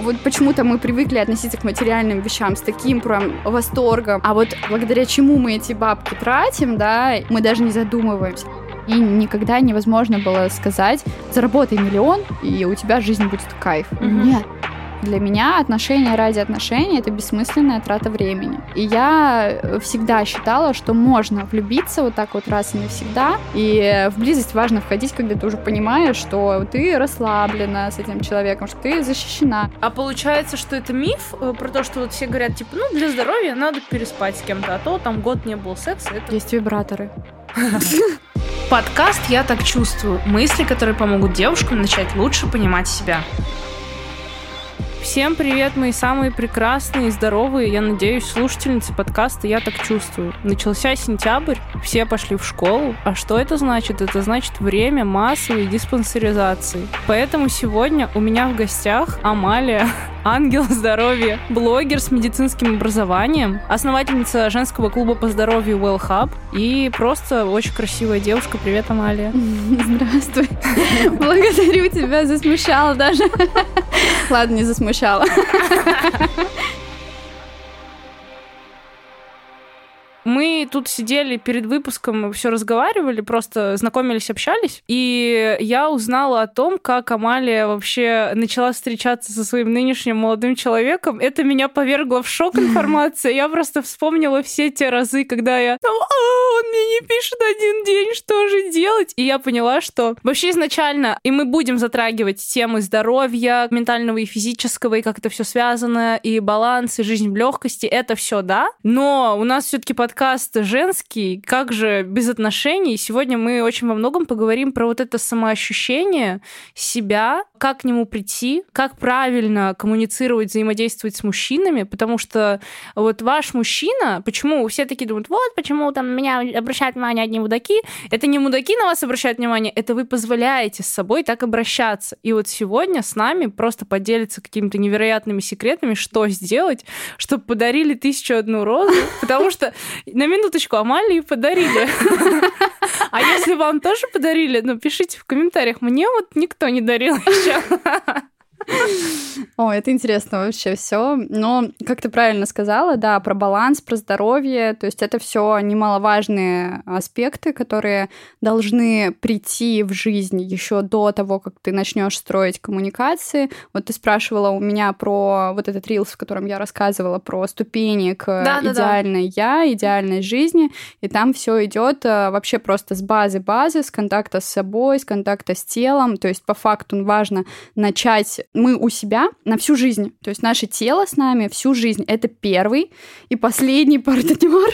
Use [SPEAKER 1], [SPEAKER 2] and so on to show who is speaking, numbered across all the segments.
[SPEAKER 1] вот почему-то мы привыкли относиться к материальным вещам с таким прям восторгом, а вот благодаря чему мы эти бабки тратим, да, мы даже не задумываемся. И никогда невозможно было сказать, заработай миллион, и у тебя жизнь будет кайф. Mm-hmm. Нет, для меня отношения ради отношений — это бессмысленная трата времени. И я всегда считала, что можно влюбиться вот так вот раз и навсегда, и в близость важно входить, когда ты уже понимаешь, что ты расслаблена с этим человеком, что ты защищена.
[SPEAKER 2] А получается, что это миф э, про то, что вот все говорят, типа, ну, для здоровья надо переспать с кем-то, а то там год не было секса. Это...
[SPEAKER 1] Есть вибраторы.
[SPEAKER 2] Подкаст «Я так чувствую». Мысли, которые помогут девушкам начать лучше понимать себя. Всем привет, мои самые прекрасные и здоровые, я надеюсь, слушательницы подкаста «Я так чувствую». Начался сентябрь, все пошли в школу. А что это значит? Это значит время массовой диспансеризации. Поэтому сегодня у меня в гостях Амалия, ангел здоровья, блогер с медицинским образованием, основательница женского клуба по здоровью Well Hub и просто очень красивая девушка. Привет, Амалия.
[SPEAKER 1] Здравствуй. Благодарю тебя, засмущала даже. Ладно, не засмущала.
[SPEAKER 2] Мы тут сидели перед выпуском, все разговаривали, просто знакомились, общались, и я узнала о том, как Амалия вообще начала встречаться со своим нынешним молодым человеком. Это меня повергло в шок информация. Я просто вспомнила все те разы, когда я а, он мне не пишет один день, что же делать? И я поняла, что вообще изначально, и мы будем затрагивать темы здоровья, ментального и физического, и как это все связано, и баланс, и жизнь в легкости, это все, да. Но у нас все-таки под подкаст женский, как же без отношений. Сегодня мы очень во многом поговорим про вот это самоощущение себя, как к нему прийти, как правильно коммуницировать, взаимодействовать с мужчинами, потому что вот ваш мужчина, почему все такие думают, вот почему там меня обращают внимание одни мудаки, это не мудаки на вас обращают внимание, это вы позволяете с собой так обращаться. И вот сегодня с нами просто поделиться какими-то невероятными секретами, что сделать, чтобы подарили тысячу одну розу, потому что на минуточку Амалии подарили. А если вам тоже подарили, ну, пишите в комментариях. Мне вот никто не дарил еще.
[SPEAKER 1] О, это интересно вообще все. Но, как ты правильно сказала, да, про баланс, про здоровье, то есть это все немаловажные аспекты, которые должны прийти в жизнь еще до того, как ты начнешь строить коммуникации. Вот ты спрашивала у меня про вот этот рилс, в котором я рассказывала про ступени к да, идеальной да, я, идеальной жизни, и там все идет э, вообще просто с базы базы, с контакта с собой, с контакта с телом. То есть по факту важно начать мы у себя на всю жизнь. То есть наше тело с нами всю жизнь. Это первый и последний партнер,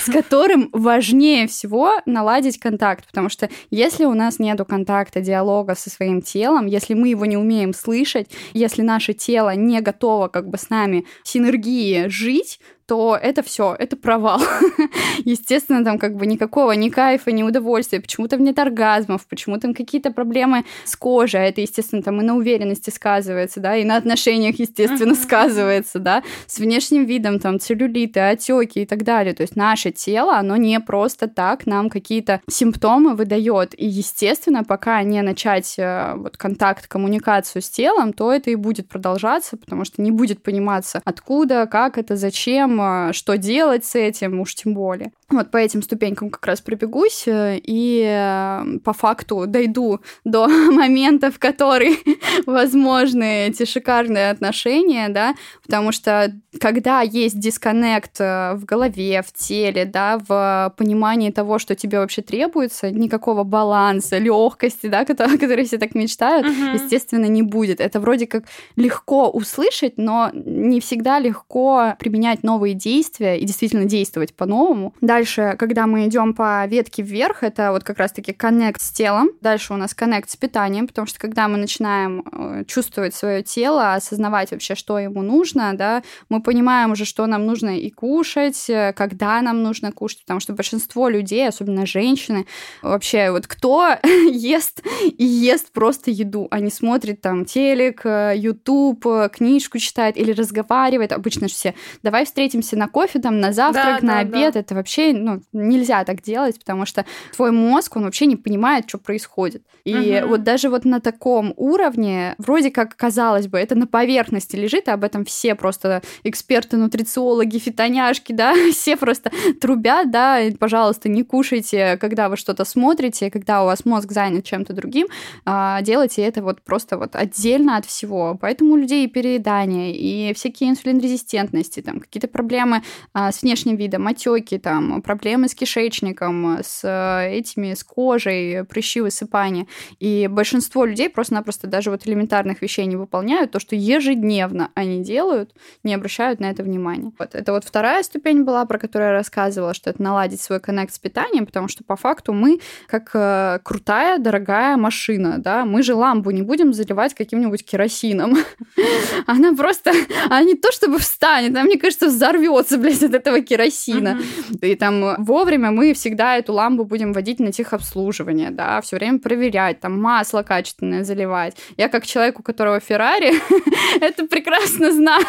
[SPEAKER 1] с которым важнее всего наладить контакт. Потому что если у нас нет контакта, диалога со своим телом, если мы его не умеем слышать, если наше тело не готово как бы с нами синергии жить, то это все, это провал. Естественно, там как бы никакого ни кайфа, ни удовольствия, почему-то нет оргазмов, почему там какие-то проблемы с кожей, а это, естественно, там и на уверенности сказывается, да, и на отношениях, естественно, сказывается, да, с внешним видом, там, целлюлиты, отеки и так далее. То есть наше тело, оно не просто так нам какие-то симптомы выдает. И, естественно, пока не начать э, вот контакт, коммуникацию с телом, то это и будет продолжаться, потому что не будет пониматься, откуда, как это, зачем, что делать с этим, уж тем более. Вот по этим ступенькам как раз пробегусь э, и э, по факту дойду до момента, в который возможны эти шикарные отношения, да, потому что когда есть дисконнект э, в голове, в теле, да, в понимании того, что тебе вообще требуется, никакого баланса, легкости, да, которые, которые все так мечтают, uh-huh. естественно, не будет. Это вроде как легко услышать, но не всегда легко применять новые действия и действительно действовать по-новому. Да, Дальше, когда мы идем по ветке вверх, это вот как раз-таки коннект с телом. Дальше у нас коннект с питанием, потому что когда мы начинаем э, чувствовать свое тело, осознавать вообще, что ему нужно, да, мы понимаем уже, что нам нужно и кушать, э, когда нам нужно кушать, потому что большинство людей, особенно женщины, вообще вот кто ест и ест просто еду, а не смотрит там телек, YouTube, э, книжку читает или разговаривает, обычно же все, давай встретимся на кофе, там, на завтрак, да, на да, обед. Да. Это вообще, ну, нельзя так делать, потому что твой мозг, он вообще не понимает, что происходит. И угу. вот даже вот на таком уровне, вроде как, казалось бы, это на поверхности лежит, и об этом все просто эксперты, нутрициологи, фитоняшки, да, все просто трубят, да, пожалуйста, не кушайте, когда вы что-то смотрите, когда у вас мозг занят чем-то другим, а, делайте это вот просто вот отдельно от всего. Поэтому у людей и переедание, и всякие инсулинрезистентности, там, какие-то проблемы а, с внешним видом, отеки, там, проблемы с кишечником, с этими, с кожей, прыщи, высыпания. И большинство людей просто-напросто даже вот элементарных вещей не выполняют, то, что ежедневно они делают, не обращают на это внимания. Вот. Это вот вторая ступень была, про которую я рассказывала, что это наладить свой коннект с питанием, потому что по факту мы как э, крутая, дорогая машина, да, мы же ламбу не будем заливать каким-нибудь керосином. Она просто, она не то чтобы встанет, она, мне кажется, взорвется, блядь, от этого керосина. И там вовремя мы всегда эту ламбу будем водить на техобслуживание, да, все время проверять, там масло качественное заливать. Я как человек, у которого Феррари, это прекрасно знает.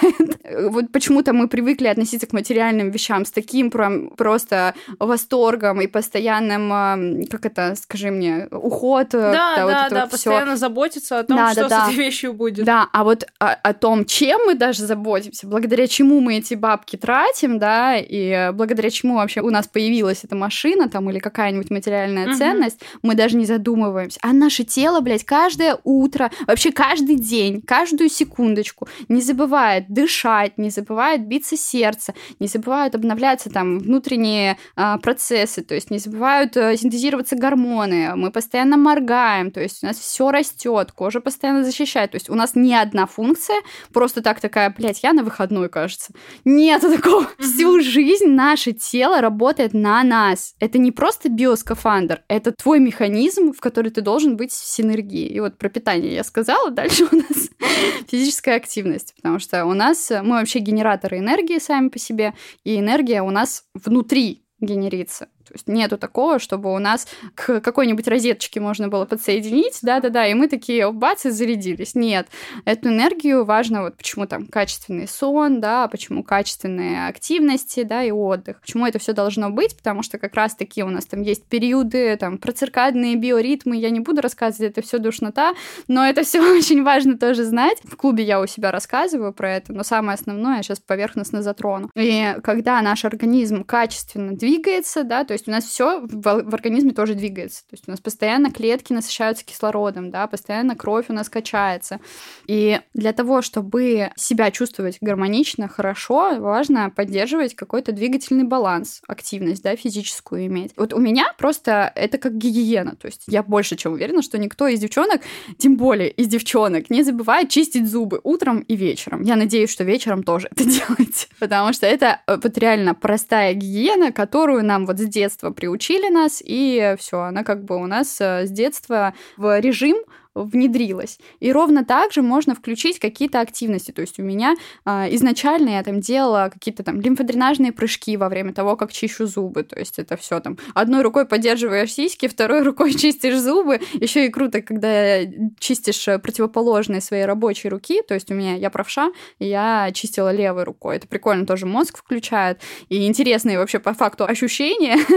[SPEAKER 1] Вот почему-то мы привыкли относиться к материальным вещам с таким прям просто восторгом и постоянным, как это, скажи мне, уход.
[SPEAKER 2] Э, да, да, да, вот да вот постоянно всё. заботиться о том, да, что да, с этой вещью будет.
[SPEAKER 1] Да, а вот о, о том, чем мы даже заботимся, благодаря чему мы эти бабки тратим, да, и благодаря чему вообще у нас появилась эта машина там или какая-нибудь материальная угу. ценность, мы даже не задумываемся. А наше тело, блядь, каждое утро, вообще каждый день, каждую секундочку не забывает дышать, не забывает биться сердце, не забывают обновляться там внутренние а, процессы, то есть не забывают а, синтезироваться гормоны, мы постоянно моргаем, то есть у нас все растет, кожа постоянно защищает, то есть у нас ни одна функция просто так такая, блядь, я на выходной, кажется. Нет такого. Всю жизнь наше тело работает на нас. Это не просто биоскафандр, это твой механизм, в который ты должен быть в синергии. И вот про питание я сказала, дальше у нас физическая активность, потому что у нас мы вообще генераторы энергии сами по себе, и энергия у нас внутри генерится. То есть нету такого, чтобы у нас к какой-нибудь розеточке можно было подсоединить, да-да-да, и мы такие, бац, и зарядились. Нет, эту энергию важно, вот почему там качественный сон, да, почему качественные активности, да, и отдых. Почему это все должно быть, потому что как раз-таки у нас там есть периоды, там, проциркадные биоритмы, я не буду рассказывать, это все душнота, но это все очень важно тоже знать. В клубе я у себя рассказываю про это, но самое основное я сейчас поверхностно затрону. И когда наш организм качественно двигается, да, то есть у нас все в, в организме тоже двигается. То есть у нас постоянно клетки насыщаются кислородом, да, постоянно кровь у нас качается. И для того, чтобы себя чувствовать гармонично, хорошо, важно поддерживать какой-то двигательный баланс, активность, да, физическую иметь. Вот у меня просто это как гигиена. То есть я больше чем уверена, что никто из девчонок, тем более из девчонок, не забывает чистить зубы утром и вечером. Я надеюсь, что вечером тоже это делаете. Потому что это э, вот реально простая гигиена, которую нам вот с детства детства приучили нас, и все, она как бы у нас э, с детства в режим внедрилось. И ровно так же можно включить какие-то активности. То есть у меня а, изначально я там делала какие-то там лимфодренажные прыжки во время того, как чищу зубы. То есть это все там одной рукой поддерживаешь сиськи, второй рукой чистишь зубы. Еще и круто, когда чистишь противоположные своей рабочей руки. То есть у меня я правша, и я чистила левой рукой. Это прикольно, тоже мозг включает. И интересные вообще по факту ощущения.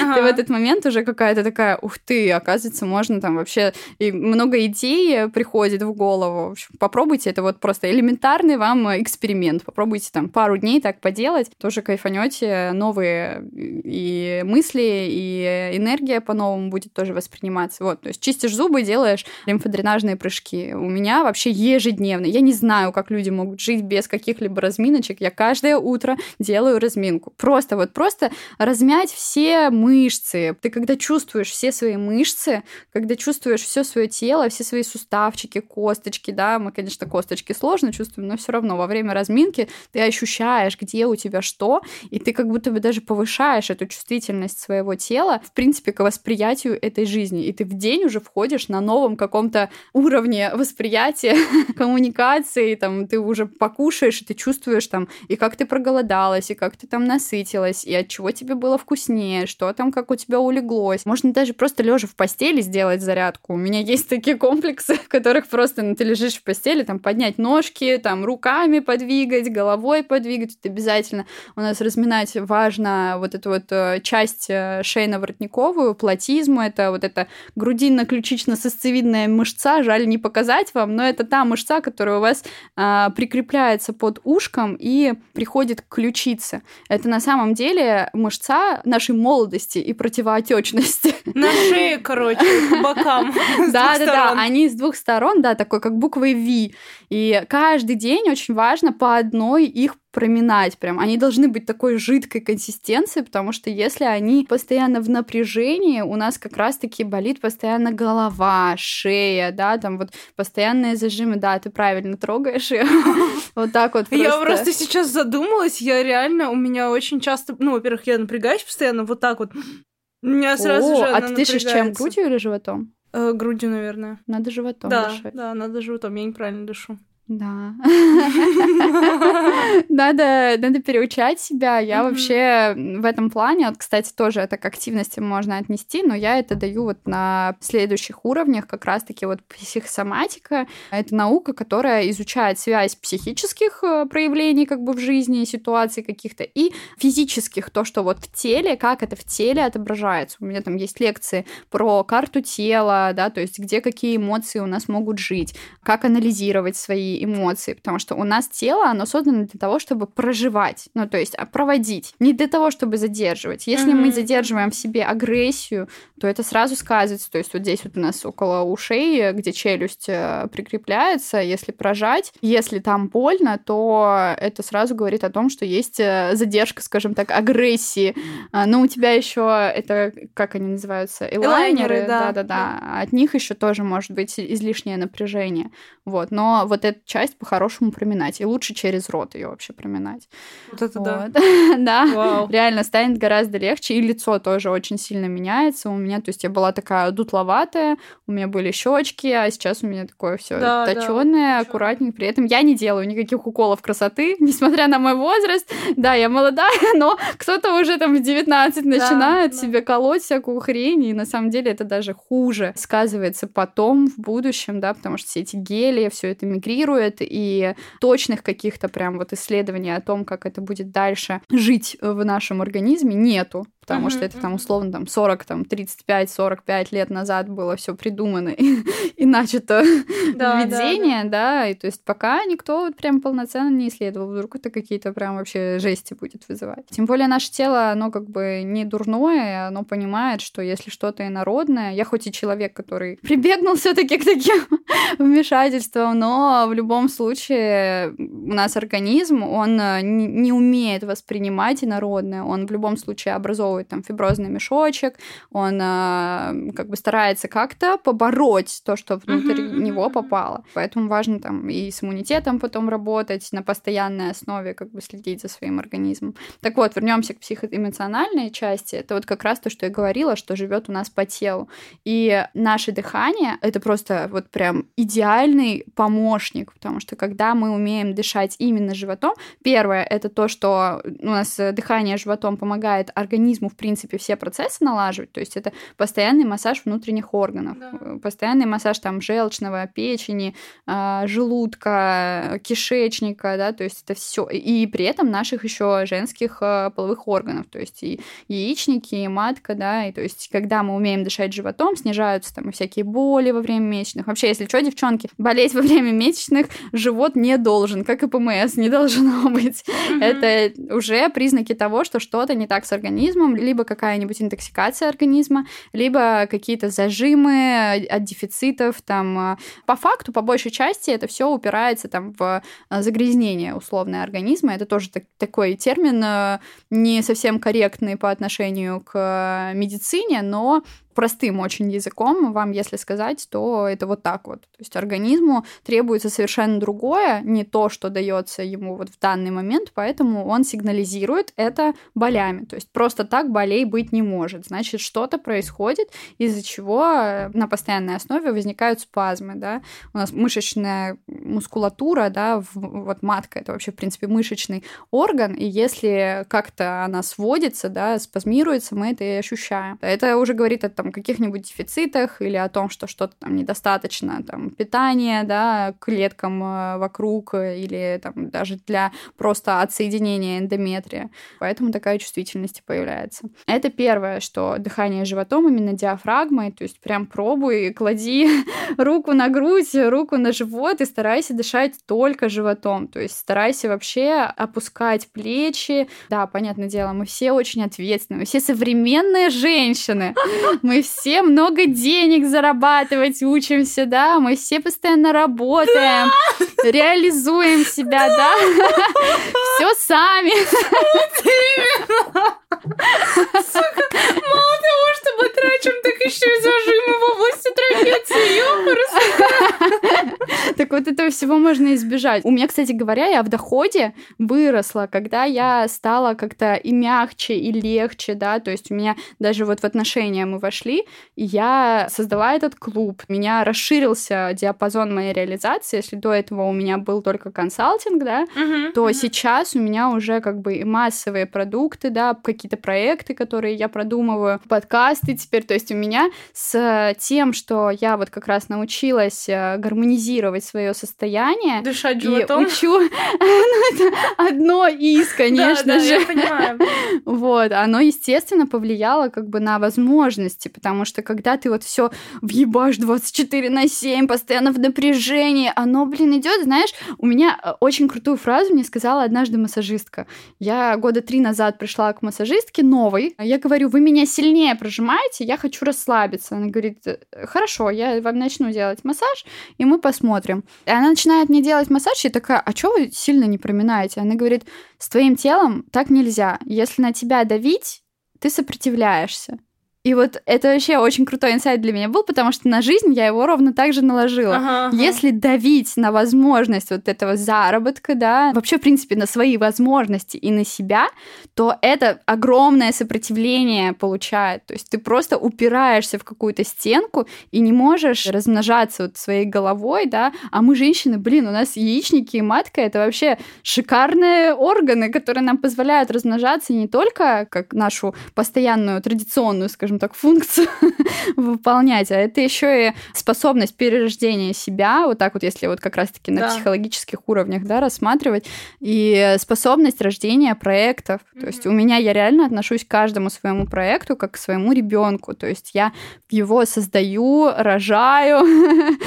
[SPEAKER 1] Ага. Ты в этот момент уже какая-то такая, ух ты, оказывается, можно там вообще и много идей приходит в голову. В общем, попробуйте, это вот просто элементарный вам эксперимент. Попробуйте там пару дней так поделать, тоже кайфанете, новые и мысли, и энергия по-новому будет тоже восприниматься. Вот, то есть чистишь зубы, делаешь лимфодренажные прыжки. У меня вообще ежедневно. Я не знаю, как люди могут жить без каких-либо разминочек. Я каждое утро делаю разминку. Просто вот просто размять все мышцы. Ты когда чувствуешь все свои мышцы, когда чувствуешь все свое тело, все свои суставчики, косточки, да, мы, конечно, косточки сложно чувствуем, но все равно во время разминки ты ощущаешь, где у тебя что, и ты как будто бы даже повышаешь эту чувствительность своего тела, в принципе, к восприятию этой жизни, и ты в день уже входишь на новом каком-то уровне восприятия, коммуникации, там, ты уже покушаешь, и ты чувствуешь там, и как ты проголодалась, и как ты там насытилась, и от чего тебе было вкуснее, что там, как у тебя улеглось. Можно даже просто лежа в постели сделать зарядку. У меня есть такие комплексы, в которых просто ну, ты лежишь в постели, там поднять ножки, там руками подвигать, головой подвигать, это обязательно у нас разминать важно вот эту вот э, часть э, шейно-воротниковую, платизму, это вот эта грудинно-ключично-сосцевидная мышца, жаль не показать вам, но это та мышца, которая у вас а, прикрепляется под ушком и приходит к ключице. Это на самом деле мышца нашей молодости и противоотечности.
[SPEAKER 2] На шее, короче, по бокам.
[SPEAKER 1] Да, да, да, они с двух сторон, да, такой как буквой V. И каждый день очень важно по одной их проминать прям. Они должны быть такой жидкой консистенции, потому что если они постоянно в напряжении, у нас как раз-таки болит постоянно голова, шея, да, там вот постоянные зажимы, да, ты правильно трогаешь вот так вот
[SPEAKER 2] Я просто. сейчас задумалась, я реально, у меня очень часто, ну, во-первых, я напрягаюсь постоянно вот так вот, у меня сразу же
[SPEAKER 1] А ты дышишь чем, грудью или животом?
[SPEAKER 2] Э, грудью, наверное.
[SPEAKER 1] Надо животом
[SPEAKER 2] да,
[SPEAKER 1] дышать.
[SPEAKER 2] Да, надо животом, я неправильно дышу.
[SPEAKER 1] Да. надо, надо переучать себя. Я вообще в этом плане, вот, кстати, тоже это к активности можно отнести, но я это даю вот на следующих уровнях, как раз-таки вот психосоматика. Это наука, которая изучает связь психических э, проявлений как бы в жизни, ситуаций каких-то, и физических, то, что вот в теле, как это в теле отображается. У меня там есть лекции про карту тела, да, то есть где какие эмоции у нас могут жить, как анализировать свои эмоции, потому что у нас тело, оно создано для того, чтобы проживать, ну, то есть а, проводить, не для того, чтобы задерживать. Если mm-hmm. мы задерживаем в себе агрессию, то это сразу сказывается, то есть вот здесь вот у нас около ушей, где челюсть э, прикрепляется, если прожать, если там больно, то это сразу говорит о том, что есть э, задержка, скажем так, агрессии. А, но у тебя еще это, как они называются, элайнеры, да-да-да, от них еще тоже может быть излишнее напряжение. Вот, но вот эту часть по-хорошему проминать. И лучше через рот ее вообще проминать.
[SPEAKER 2] Вот это вот.
[SPEAKER 1] да. да, реально станет гораздо легче. И лицо тоже очень сильно меняется. У меня, то есть я была такая дутловатая, у меня были щечки, а сейчас у меня такое все да, точеное, да, аккуратненько. При этом я не делаю никаких уколов красоты, несмотря на мой возраст. Да, я молодая, но кто-то уже там в 19 начинает да, себе колоть всякую хрень, и на самом деле это даже хуже сказывается потом в будущем, да, потому что все эти гели, все это мигрирует, и точных каких-то прям вот исследований о том, как это будет дальше жить в нашем организме, нету потому mm-hmm. что это там условно там 40, там 35-45 лет назад было все придумано и, и начато да, введение, да, да. да, и то есть пока никто вот прям полноценно не исследовал, вдруг это какие-то прям вообще жести будет вызывать. Тем более наше тело, оно как бы не дурное, оно понимает, что если что-то инородное, я хоть и человек, который прибегнул все таки к таким вмешательствам, но в любом случае у нас организм, он э, не умеет воспринимать инородное, он в любом случае образовывает образовывает там фиброзный мешочек, он э, как бы старается как-то побороть то, что внутрь uh-huh, него попало. Поэтому важно там и с иммунитетом потом работать, на постоянной основе как бы следить за своим организмом. Так вот, вернемся к психоэмоциональной части. Это вот как раз то, что я говорила, что живет у нас по телу. И наше дыхание — это просто вот прям идеальный помощник, потому что когда мы умеем дышать именно животом, первое — это то, что у нас дыхание животом помогает организму в принципе, все процессы налаживать. То есть это постоянный массаж внутренних органов, да. Э, постоянный массаж там желчного, печени, а, желудка, кишечника, да, то есть это все. И при этом наших еще женских э, половых органов, то есть и яичники, и матка, да, и то есть когда мы умеем дышать животом, снижаются там и всякие боли во время месячных. Вообще, если что, девчонки, болеть во время месячных живот не должен, как и ПМС, не должно быть. Mm-hmm. Это уже признаки того, что что-то не так с организмом, либо какая-нибудь интоксикация организма, либо какие-то зажимы от дефицитов. Там. По факту, по большей части, это все упирается там, в э, загрязнение условное организма. Это тоже так, такой термин не совсем корректный по отношению к медицине, но простым очень языком вам, если сказать, то это вот так вот. То есть организму требуется совершенно другое, не то, что дается ему вот в данный момент, поэтому он сигнализирует это болями. То есть просто так болей быть не может. Значит, что-то происходит, из-за чего э, на постоянной основе возникают спазмы, да. У нас мышечная мускулатура, да, вот матка это вообще, в принципе, мышечный орган, и если как-то она сводится, да, спазмируется, мы это и ощущаем. Это уже говорит о там каких-нибудь дефицитах или о том, что что-то там недостаточно, там, питания, да, клеткам э, вокруг или там даже для просто отсоединения эндометрия. Поэтому такая чувствительность появляется. Это первое, что дыхание животом, именно диафрагмой, то есть прям пробуй, клади руку на грудь, руку на живот и старайся дышать только животом, то есть старайся вообще опускать плечи. Да, понятное дело, мы все очень ответственны, мы все современные женщины, мы все много денег зарабатывать учимся, да, мы все постоянно работаем, реализуем себя, да, все сами.
[SPEAKER 2] Сука, мало того, трачем, так еще и зажимы в области трапеции.
[SPEAKER 1] Так вот этого всего можно избежать. У меня, кстати говоря, я в доходе выросла, когда я стала как-то и мягче, и легче, да, то есть у меня даже вот в отношения мы вошли, и я создала этот клуб. У меня расширился диапазон моей реализации. Если до этого у меня был только консалтинг, да, uh-huh, то uh-huh. сейчас у меня уже как бы и массовые продукты, да, какие-то проекты, которые я продумываю, подкасты теперь. То есть у меня с тем, что я вот как раз научилась э, гармонизировать свое состояние.
[SPEAKER 2] Дышать животом.
[SPEAKER 1] И учу... Ну, это одно из, конечно же.
[SPEAKER 2] я понимаю.
[SPEAKER 1] Вот, оно, естественно, повлияло как бы на возможности, потому что когда ты вот все въебашь 24 на 7, постоянно в напряжении, оно, блин, идет, знаешь, у меня э, очень крутую фразу мне сказала однажды массажистка. Я года три назад пришла к массажистке новой, я говорю, вы меня сильнее прожимаете, я хочу расслабиться. Она говорит, хорошо, я вам начну делать массаж, и мы посмотрим. И она начинает мне делать массаж, и такая, а что вы сильно не проминаете? Она говорит, с твоим телом так нельзя. Если на тебя давить, ты сопротивляешься. И вот это вообще очень крутой инсайт для меня был, потому что на жизнь я его ровно так же наложила. Ага, ага. Если давить на возможность вот этого заработка, да, вообще, в принципе, на свои возможности и на себя, то это огромное сопротивление получает. То есть ты просто упираешься в какую-то стенку и не можешь размножаться вот своей головой, да, а мы, женщины, блин, у нас яичники и матка — это вообще шикарные органы, которые нам позволяют размножаться не только как нашу постоянную традиционную, скажем, скажем так, функцию выполнять, а это еще и способность перерождения себя, вот так вот, если вот как раз-таки на да. психологических уровнях, да, рассматривать, и способность рождения проектов. Mm-hmm. То есть у меня я реально отношусь к каждому своему проекту как к своему ребенку. То есть я его создаю, рожаю,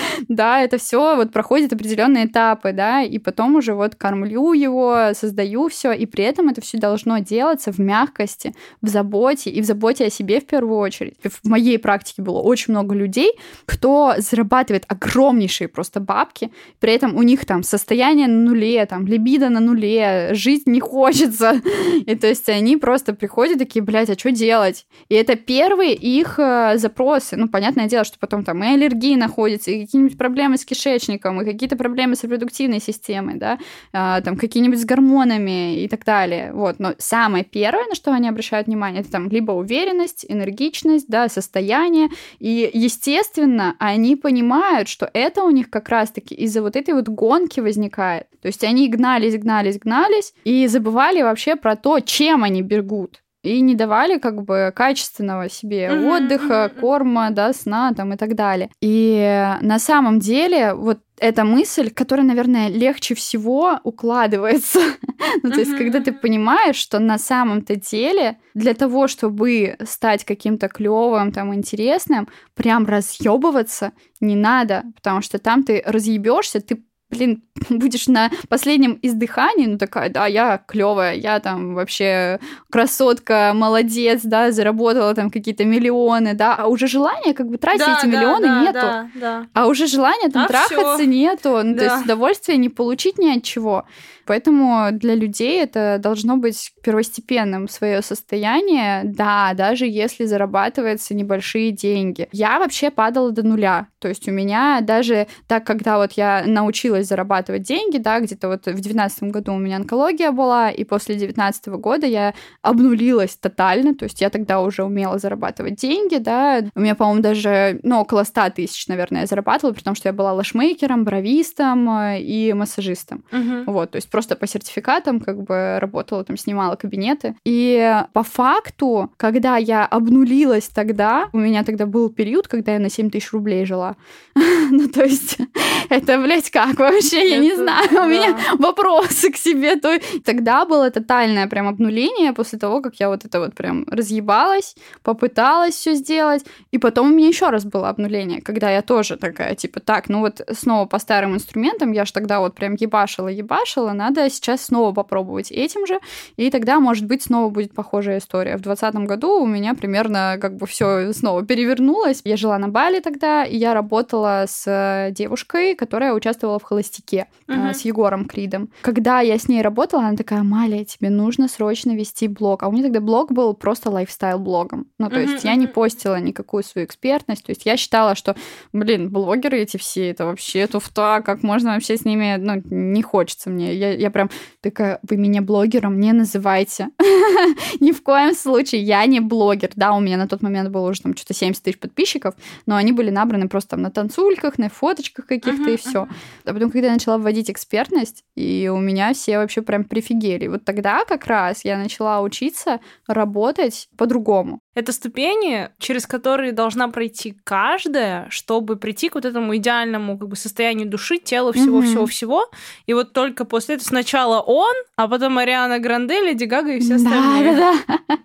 [SPEAKER 1] да, это все вот проходит определенные этапы, да, и потом уже вот кормлю его, создаю все, и при этом это все должно делаться в мягкости, в заботе и в заботе о себе в первую первую очередь. В моей практике было очень много людей, кто зарабатывает огромнейшие просто бабки, при этом у них там состояние на нуле, там либидо на нуле, жить не хочется. И то есть они просто приходят такие, блядь, а что делать? И это первые их э, запросы. Ну, понятное дело, что потом там и аллергии находятся, и какие-нибудь проблемы с кишечником, и какие-то проблемы с репродуктивной системой, да, а, там какие-нибудь с гормонами и так далее. Вот. Но самое первое, на что они обращают внимание, это там либо уверенность, энергия, энергичность, да, состояние. И, естественно, они понимают, что это у них как раз-таки из-за вот этой вот гонки возникает. То есть они гнались, гнались, гнались и забывали вообще про то, чем они бегут и не давали как бы качественного себе mm-hmm, отдыха, корма, да, сна там и так далее. И на самом деле вот эта мысль, которая, наверное, легче всего укладывается. ну, то есть, когда ты понимаешь, что на самом-то деле для того, чтобы стать каким-то клевым, там, интересным, прям разъебываться не надо, потому что там ты разъебешься, ты блин, будешь на последнем издыхании, ну такая, да, я клевая, я там вообще красотка, молодец, да, заработала там какие-то миллионы, да, а уже желания как бы тратить да, эти да, миллионы да, нету,
[SPEAKER 2] да, да.
[SPEAKER 1] а уже желания там а трахаться всё. нету, ну, да. то есть удовольствия не получить ни от чего. Поэтому для людей это должно быть первостепенным свое состояние, да, даже если зарабатываются небольшие деньги. Я вообще падала до нуля. То есть у меня даже так, когда вот я научилась зарабатывать деньги, да, где-то вот в девятнадцатом году у меня онкология была, и после девятнадцатого года я обнулилась тотально, то есть я тогда уже умела зарабатывать деньги, да, у меня, по-моему, даже, ну, около 100 тысяч, наверное, я зарабатывала, при том, что я была лашмейкером, бровистом э, и массажистом.
[SPEAKER 2] Мгм.
[SPEAKER 1] Вот, то есть просто по сертификатам как бы работала, там снимала кабинеты. И по факту, когда я обнулилась тогда, у меня тогда был период, когда я на 7 тысяч рублей жила. Ну, то есть, это, блядь, как вообще, я не знаю, у меня вопросы к себе. То Тогда было тотальное прям обнуление после того, как я вот это вот прям разъебалась, попыталась все сделать, и потом у меня еще раз было обнуление, когда я тоже такая, типа, так, ну вот снова по старым инструментам, я же тогда вот прям ебашила, ебашила, надо сейчас снова попробовать этим же, и тогда, может быть, снова будет похожая история. В 2020 году у меня примерно как бы все снова перевернулось. Я жила на Бали тогда, и я работала с э, девушкой, которая участвовала в «Холостяке»,
[SPEAKER 2] Мгм.
[SPEAKER 1] с Егором Кридом. Когда я с ней работала, она такая, Маля, тебе нужно срочно вести блог. А у меня тогда блог был просто лайфстайл-блогом. Ну, то
[SPEAKER 2] Мгм,
[SPEAKER 1] есть я не постила никакую свою экспертность. То есть я считала, что, блин, блогеры эти все, это вообще туфта, как можно вообще с ними, ну, не хочется мне. Я, я прям такая, вы меня блогером не называйте. Ни в коем случае, я не блогер. Да, у меня на тот момент было уже там что-то 70 тысяч подписчиков, но они были набраны просто там на танцульках, на фоточках каких-то и все. А потом, когда я начала вводить экспертность, и у меня все вообще прям прифигели. Вот тогда как раз я начала учиться работать по-другому.
[SPEAKER 2] Это ступени, через которые должна пройти каждая, чтобы прийти к вот этому идеальному как бы состоянию души, тела, всего-всего-всего. И вот только после этого сначала он, а потом Ариана Гранде, Леди Гага и все остальные.
[SPEAKER 1] Да, да, да.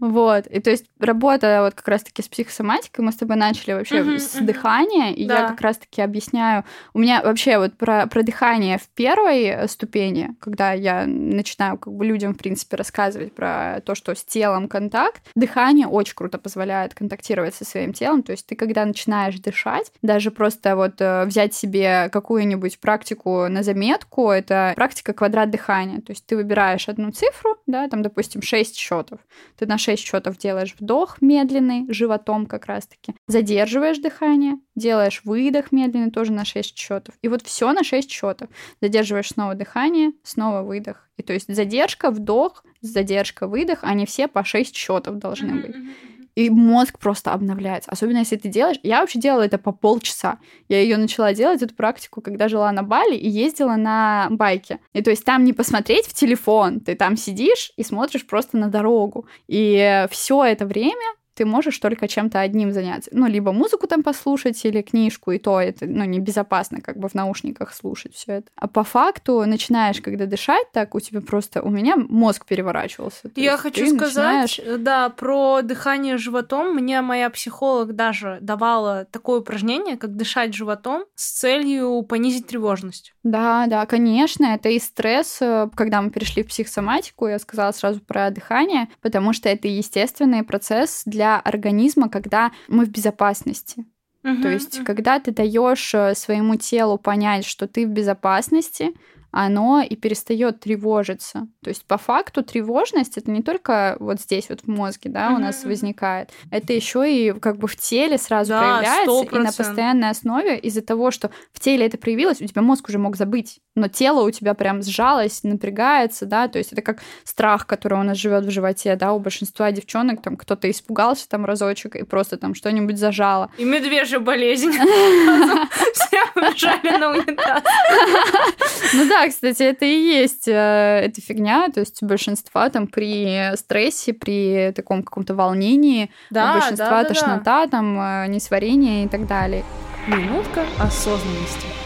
[SPEAKER 1] Вот. И то есть работа вот как раз-таки с психосоматикой, мы с тобой начали вообще с дыхания, и я как раз-таки объясняю. У меня вообще вот про, про дыхание в первой ступени, когда я начинаю как бы людям, в принципе, рассказывать про то, что с телом контакт, дыхание очень круто позволяет контактировать со своим телом. То есть ты, когда начинаешь дышать, даже просто вот э, взять себе какую-нибудь практику на заметку, это практика квадрат дыхания. То есть ты выбираешь одну цифру, да, там, допустим, 6 счетов. Ты на 6 счетов делаешь вдох медленный, животом как раз-таки. Задерживаешь дыхание, делаешь выдох медленный, тоже на 6 счетов. И вот все на 6 счетов. Задерживаешь снова дыхание, снова выдох. И то есть задержка, вдох, задержка, выдох, они все по 6 счетов должны быть. И мозг просто обновляется. Особенно если ты делаешь... Я вообще делала это по полчаса. Я ее начала делать, эту практику, когда жила на Бали и ездила на байке. И то есть там не посмотреть в телефон, ты там сидишь и смотришь просто на дорогу. И все это время ты можешь только чем-то одним заняться. Ну, либо музыку там послушать или книжку, и то это, ну, небезопасно как бы в наушниках слушать все это. А по факту начинаешь, когда дышать так, у тебя просто... У меня мозг переворачивался.
[SPEAKER 2] Я хочу сказать,
[SPEAKER 1] начинаешь-
[SPEAKER 2] да, про дыхание животом. Мне моя психолог даже давала такое упражнение, как дышать животом с целью понизить тревожность.
[SPEAKER 1] Да, да, конечно, это и стресс. Когда мы перешли в психосоматику, я сказала сразу про дыхание, потому что это естественный процесс для организма, когда мы в безопасности. То есть, когда ты даешь э, своему телу понять, что ты в безопасности, оно и перестает тревожиться. То есть, по факту, тревожность это не только вот здесь вот в мозге, да, у нас возникает. Это еще и как бы в теле сразу
[SPEAKER 2] Да,
[SPEAKER 1] проявляется, и на
[SPEAKER 2] 100%.
[SPEAKER 1] постоянной основе из-за того, что в теле это проявилось, у тебя мозг уже мог забыть, но тело у тебя прям сжалось, напрягается, да, то есть это как страх, который у нас живет в животе, да, у большинства девчонок там кто-то испугался там разочек и просто там что-нибудь зажало.
[SPEAKER 2] И медвежья болезнь. Все убежали на унитаз.
[SPEAKER 1] Ну да, кстати, это и есть э, эта фигня, то есть у большинства там при стрессе, при таком каком-то волнении, у
[SPEAKER 2] Да,
[SPEAKER 1] большинства
[SPEAKER 2] да, да, да.
[SPEAKER 1] тошнота, там э, несварение и так далее.
[SPEAKER 2] Минутка осознанности.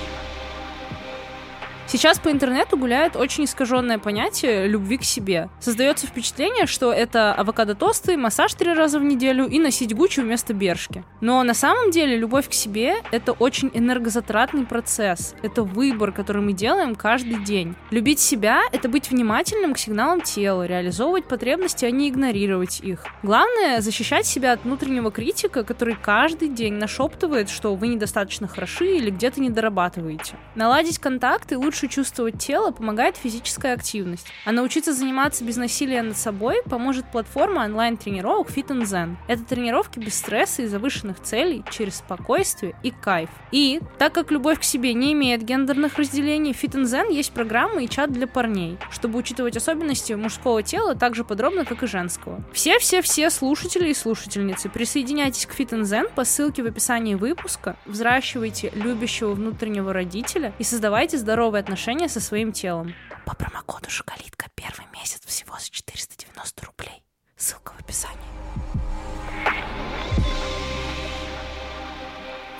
[SPEAKER 2] Сейчас по интернету гуляет очень искаженное понятие любви к себе. Создается впечатление, что это авокадо-тосты, массаж три раза в неделю и носить Гуччи вместо бершки. Но на самом деле любовь к себе — это очень энергозатратный процесс. Это выбор, который мы делаем каждый день. Любить себя — это быть внимательным к сигналам тела, реализовывать потребности, а не игнорировать их. Главное — защищать себя от внутреннего критика, который каждый день нашептывает, что вы недостаточно хороши или где-то не дорабатываете. Наладить контакты лучше лучше чувствовать тело помогает физическая активность. А научиться заниматься без насилия над собой поможет платформа онлайн-тренировок Fit and Zen. Это тренировки без стресса и завышенных целей через спокойствие и кайф. И, так как любовь к себе не имеет гендерных разделений, Fit and Zen есть программа и чат для парней, чтобы учитывать особенности мужского тела так же подробно, как и женского. Все-все-все слушатели и слушательницы, присоединяйтесь к Fit and Zen по ссылке в описании выпуска, взращивайте любящего внутреннего родителя и создавайте здоровые отношения со своим телом. По промокоду «Шоколитка» первый месяц всего за 490 рублей. Ссылка в описании.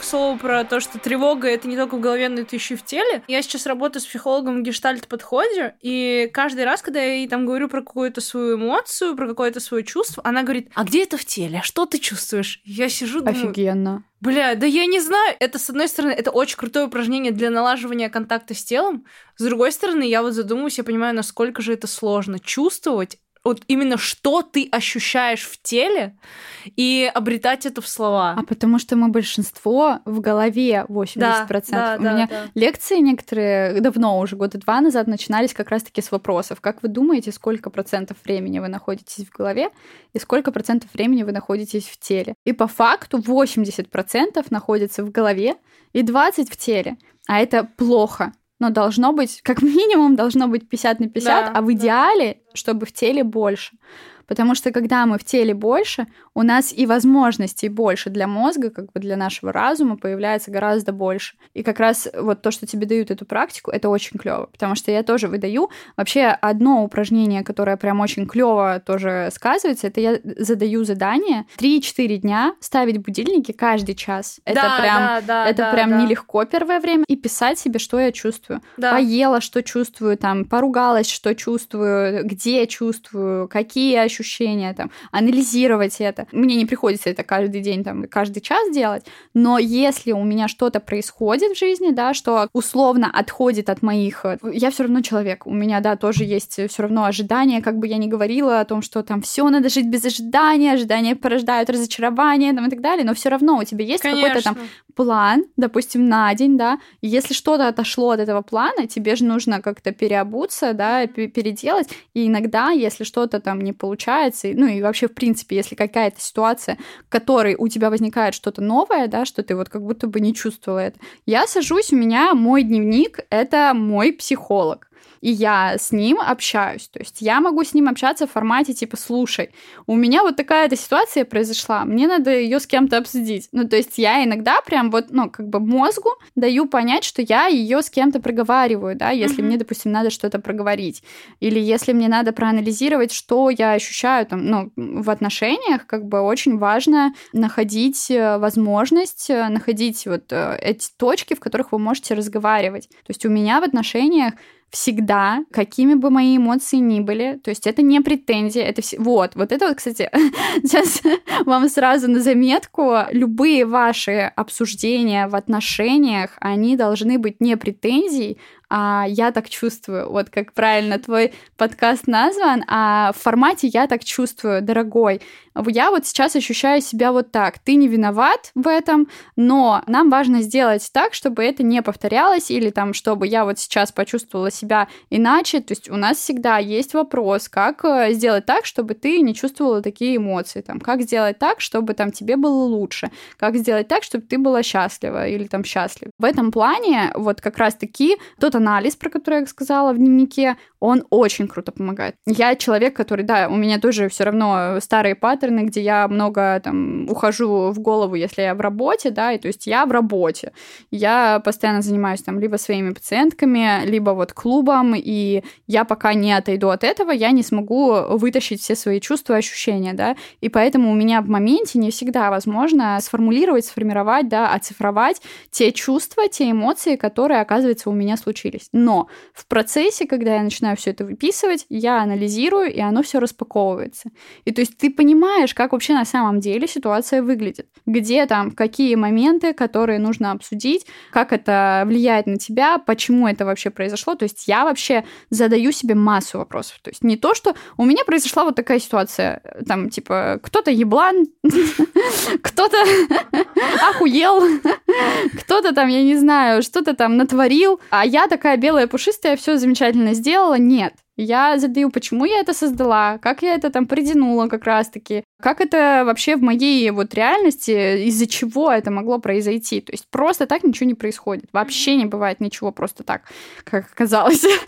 [SPEAKER 2] Слову про то, что тревога это не только в голове, но это еще и в теле. Я сейчас работаю с психологом в гештальт-подходе, и каждый раз, когда я ей там говорю про какую-то свою эмоцию, про какое-то свое чувство, она говорит, а где это в теле? А что ты чувствуешь? Я сижу, думаю...
[SPEAKER 1] Офигенно.
[SPEAKER 2] Бля, да я не знаю. Это, с одной стороны, это очень крутое упражнение для налаживания контакта с телом. С другой стороны, я вот задумываюсь, я понимаю, насколько же это сложно чувствовать вот именно что ты ощущаешь в теле и обретать это в слова.
[SPEAKER 1] А потому что мы большинство в голове 80%. Да, да, У да, меня да. лекции некоторые давно, уже года два назад, начинались как раз-таки с вопросов. Как вы думаете, сколько процентов времени вы находитесь в голове и сколько процентов времени вы находитесь в теле? И по факту 80% находится в голове и 20% в теле. А это плохо но должно быть, как минимум, должно быть 50 на 50, да, а в идеале, да. чтобы в теле больше. Потому что когда мы в теле больше, у нас и возможностей больше для мозга, как бы для нашего разума появляется гораздо больше. И как раз вот то, что тебе дают эту практику, это очень клево, потому что я тоже выдаю. Вообще одно упражнение, которое прям очень клево тоже сказывается, это я задаю задание 3-4 дня ставить будильники каждый час. Это да, прям, да, да, это да, прям да. нелегко первое время. И писать себе, что я чувствую. Да. Поела, что чувствую, там, поругалась, что чувствую, где чувствую, какие ощущения ощущения, там, анализировать это. Мне не приходится это каждый день, там, каждый час делать, но если у меня что-то происходит в жизни, да, что условно отходит от моих... Э, я все равно человек, у меня, да, тоже есть все равно ожидания, как бы я ни говорила о том, что там все надо жить без ожидания, ожидания порождают разочарование, там, и так далее, но все равно у тебя есть какой-то там план, допустим, на день, да, и если что-то отошло от этого плана, тебе же нужно как-то переобуться, да, переделать, и иногда, если что-то там не получается, ну и вообще, в принципе, если какая-то ситуация, в которой у тебя возникает что-то новое, да, что ты вот как будто бы не чувствовала это, я сажусь, у меня мой дневник — это мой психолог и я с ним общаюсь. То есть я могу с ним общаться в формате типа, слушай, у меня вот такая-то ситуация произошла, мне надо ее с кем-то обсудить. Ну, то есть я иногда прям вот, ну, как бы мозгу даю понять, что я ее с кем-то проговариваю, да, если mm-hmm. мне, допустим, надо что-то проговорить. Или если мне надо проанализировать, что я ощущаю там, ну, в отношениях, как бы очень важно находить э, возможность, э, находить вот э, эти точки, в которых вы можете разговаривать. То есть у меня в отношениях всегда, какими бы мои эмоции ни были, то есть это не претензия, это все... Вот, вот это вот, кстати, сейчас вам сразу на заметку, любые ваши обсуждения в отношениях, они должны быть не претензией, а я так чувствую. Вот как правильно твой подкаст назван, а в формате я так чувствую, дорогой. Я вот сейчас ощущаю себя вот так. Ты не виноват в этом, но нам важно сделать так, чтобы это не повторялось, или там, чтобы я вот сейчас почувствовала себя иначе. То есть у нас всегда есть вопрос, как э, сделать так, чтобы ты не чувствовала такие эмоции, там, как сделать так, чтобы там тебе было лучше, как сделать так, чтобы ты была счастлива или там счастлив. В этом плане вот как раз-таки тот анализ, про который я сказала в дневнике, он очень круто помогает. Я человек, который, да, у меня тоже все равно старые паттерны, где я много там ухожу в голову, если я в работе, да, и то есть я в работе. Я постоянно занимаюсь там либо своими пациентками, либо вот клубом, и я пока не отойду от этого, я не смогу вытащить все свои чувства и ощущения, да, и поэтому у меня в моменте не всегда возможно сформулировать, сформировать, да, оцифровать те чувства, те эмоции, которые, оказывается, у меня случились. Но в процессе, когда я начинаю все это выписывать, я анализирую, и оно все распаковывается. И то есть ты понимаешь, как вообще на самом деле ситуация выглядит. Где там, какие моменты, которые нужно обсудить, как это влияет на тебя, почему это вообще произошло. То есть я вообще задаю себе массу вопросов. То есть не то, что у меня произошла вот такая ситуация, там, типа, кто-то еблан, кто-то охуел, кто-то там, я не знаю, что-то там натворил, а я такая белая пушистая, все замечательно сделала. Нет. Я задаю, почему я это создала, как я это там придянула как раз-таки, как это вообще в моей вот реальности, из-за чего это могло произойти. То есть просто так ничего не происходит. Вообще не бывает ничего просто так, как оказалось.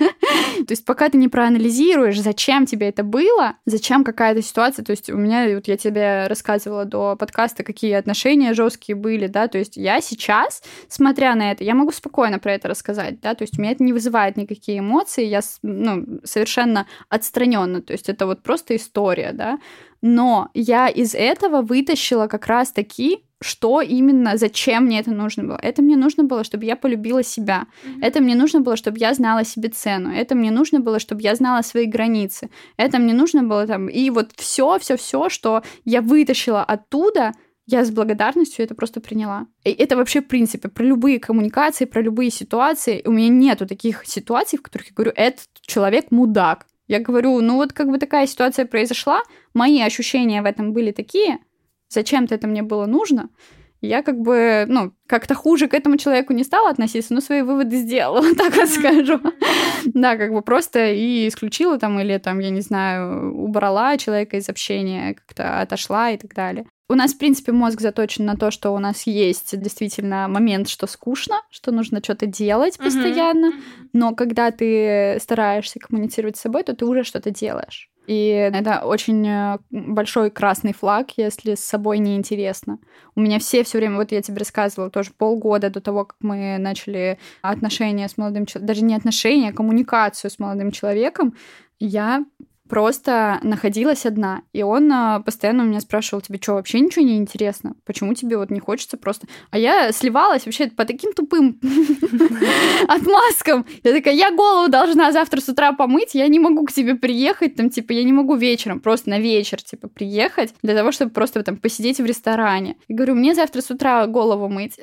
[SPEAKER 1] То есть пока ты не проанализируешь, зачем тебе это было, зачем какая-то ситуация. То есть у меня, вот я тебе рассказывала до подкаста, какие отношения жесткие были, да, то есть я сейчас, смотря на это, я могу спокойно про это рассказать, да, то есть у меня это не вызывает никакие эмоции, я, ну, совершенно отстраненно. То есть это вот просто история, да. Но я из этого вытащила как раз-таки что именно, зачем мне это нужно было. Это мне нужно было, чтобы я полюбила себя. Mm-hmm. Это мне нужно было, чтобы я знала себе цену. Это мне нужно было, чтобы я знала свои границы. Это мне нужно было там... И вот все, все, все, что я вытащила оттуда, я с благодарностью это просто приняла. И это вообще, в принципе, про любые коммуникации, про любые ситуации. У меня нету таких ситуаций, в которых я говорю, этот человек мудак. Я говорю, ну вот как бы такая ситуация произошла, мои ощущения в этом были такие, зачем-то это мне было нужно, я как бы, ну, как-то хуже к этому человеку не стала относиться, но свои выводы сделала, так вот скажу. Да, как бы просто и исключила там, или там, я не знаю, убрала человека из общения, как-то отошла и так далее. У нас, в принципе, мозг заточен на то, что у нас есть действительно момент, что скучно, что нужно что-то делать постоянно, но когда ты стараешься коммуницировать с собой, то ты уже что-то делаешь. И это очень э, большой красный флаг, если с собой неинтересно. У меня все все время, вот я тебе рассказывала, тоже полгода до того, как мы начали отношения с молодым человеком, даже не отношения, а коммуникацию с молодым человеком, я просто находилась одна. И он а, постоянно у меня спрашивал, тебе что, вообще ничего не интересно? Почему тебе вот не хочется просто... А я сливалась вообще по таким тупым отмазкам. Я такая, я голову должна завтра с утра помыть, я не могу к тебе приехать, там, типа, я не могу вечером, просто на вечер, типа, приехать для того, чтобы просто там посидеть в ресторане. И говорю, мне завтра с утра голову мыть.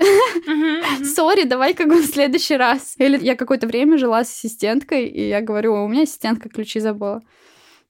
[SPEAKER 1] Сори, давай как бы в следующий раз. Или я какое-то время жила с ассистенткой, и я говорю, у меня ассистентка ключи забыла.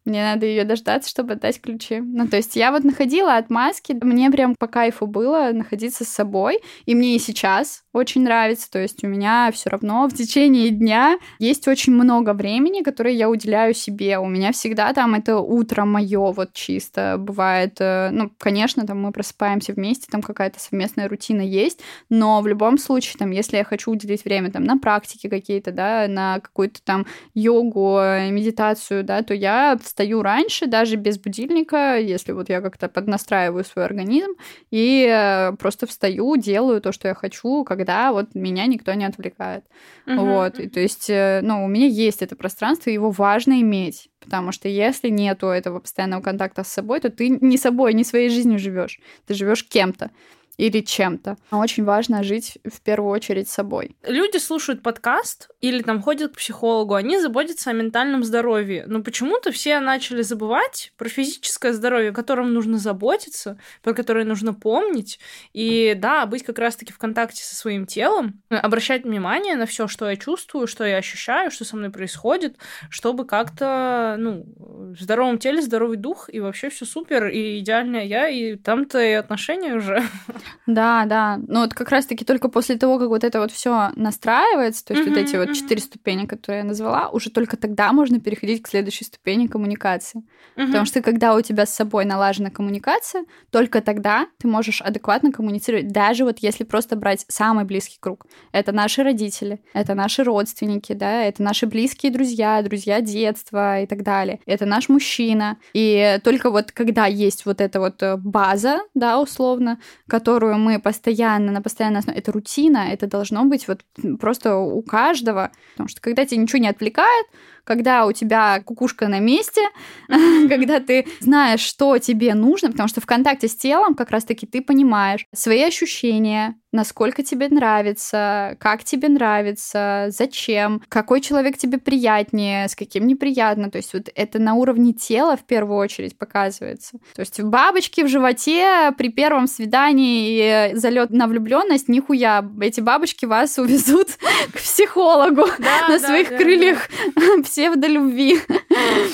[SPEAKER 1] Мне надо ее дождаться, чтобы отдать ключи. Ну, то есть я вот находила отмазки. Мне прям по кайфу было находиться с собой. И мне и сейчас очень нравится. То есть у меня все равно в течение дня есть очень много времени, которое я уделяю себе. У меня всегда там это утро мое вот чисто бывает. Э, ну, конечно, там мы просыпаемся вместе, там какая-то совместная рутина есть, но в любом случае, там, если я хочу уделить время там на практике какие-то, да, на какую-то там йогу, э, медитацию, да, то я встаю раньше, даже без будильника, если вот я как-то поднастраиваю свой организм, и э, просто встаю, делаю то, что я хочу, когда вот меня никто не отвлекает. Uh-huh. Вот, и то есть, э, ну, у меня есть это пространство, его важно иметь, потому что если нету этого постоянного контакта с собой, то ты не собой, не своей жизнью живешь, ты живешь кем-то или чем-то. Очень важно жить в первую очередь собой.
[SPEAKER 2] Люди слушают подкаст или там ходят к психологу, они заботятся о ментальном здоровье. Но почему-то все начали забывать про физическое здоровье, о котором нужно заботиться, про которое нужно помнить. И да, быть как раз-таки в контакте со своим телом, обращать внимание на все, что я чувствую, что я ощущаю, что со мной происходит, чтобы как-то, ну, в здоровом теле здоровый дух, и вообще все супер, и идеальная я, и там-то и отношения уже.
[SPEAKER 1] Да, да. Ну вот как раз-таки только после того, как вот это вот все настраивается, то есть mm-hmm, вот эти вот четыре mm-hmm. ступени, которые я назвала, уже только тогда можно переходить к следующей ступени коммуникации. Mm-hmm. Потому что когда у тебя с собой налажена коммуникация, только тогда ты можешь адекватно коммуницировать, даже вот если просто брать самый близкий круг. Это наши родители, это наши родственники, да, это наши близкие друзья, друзья детства и так далее. Это наш мужчина. И только вот когда есть вот эта вот э, база, да, условно, которая которую мы постоянно, на постоянной основе, это рутина, это должно быть вот просто у каждого. Потому что когда тебя ничего не отвлекает, когда у тебя кукушка на месте, когда ты знаешь, что тебе нужно, потому что в контакте с телом как раз-таки ты понимаешь свои ощущения, насколько тебе нравится, как тебе нравится, зачем, какой человек тебе приятнее, с каким неприятно. То есть вот это на уровне тела в первую очередь показывается. То есть бабочки в животе при первом свидании и залет на влюбленность, нихуя, эти бабочки вас увезут к психологу да, на да, своих да, крыльях да. псевдолюбви.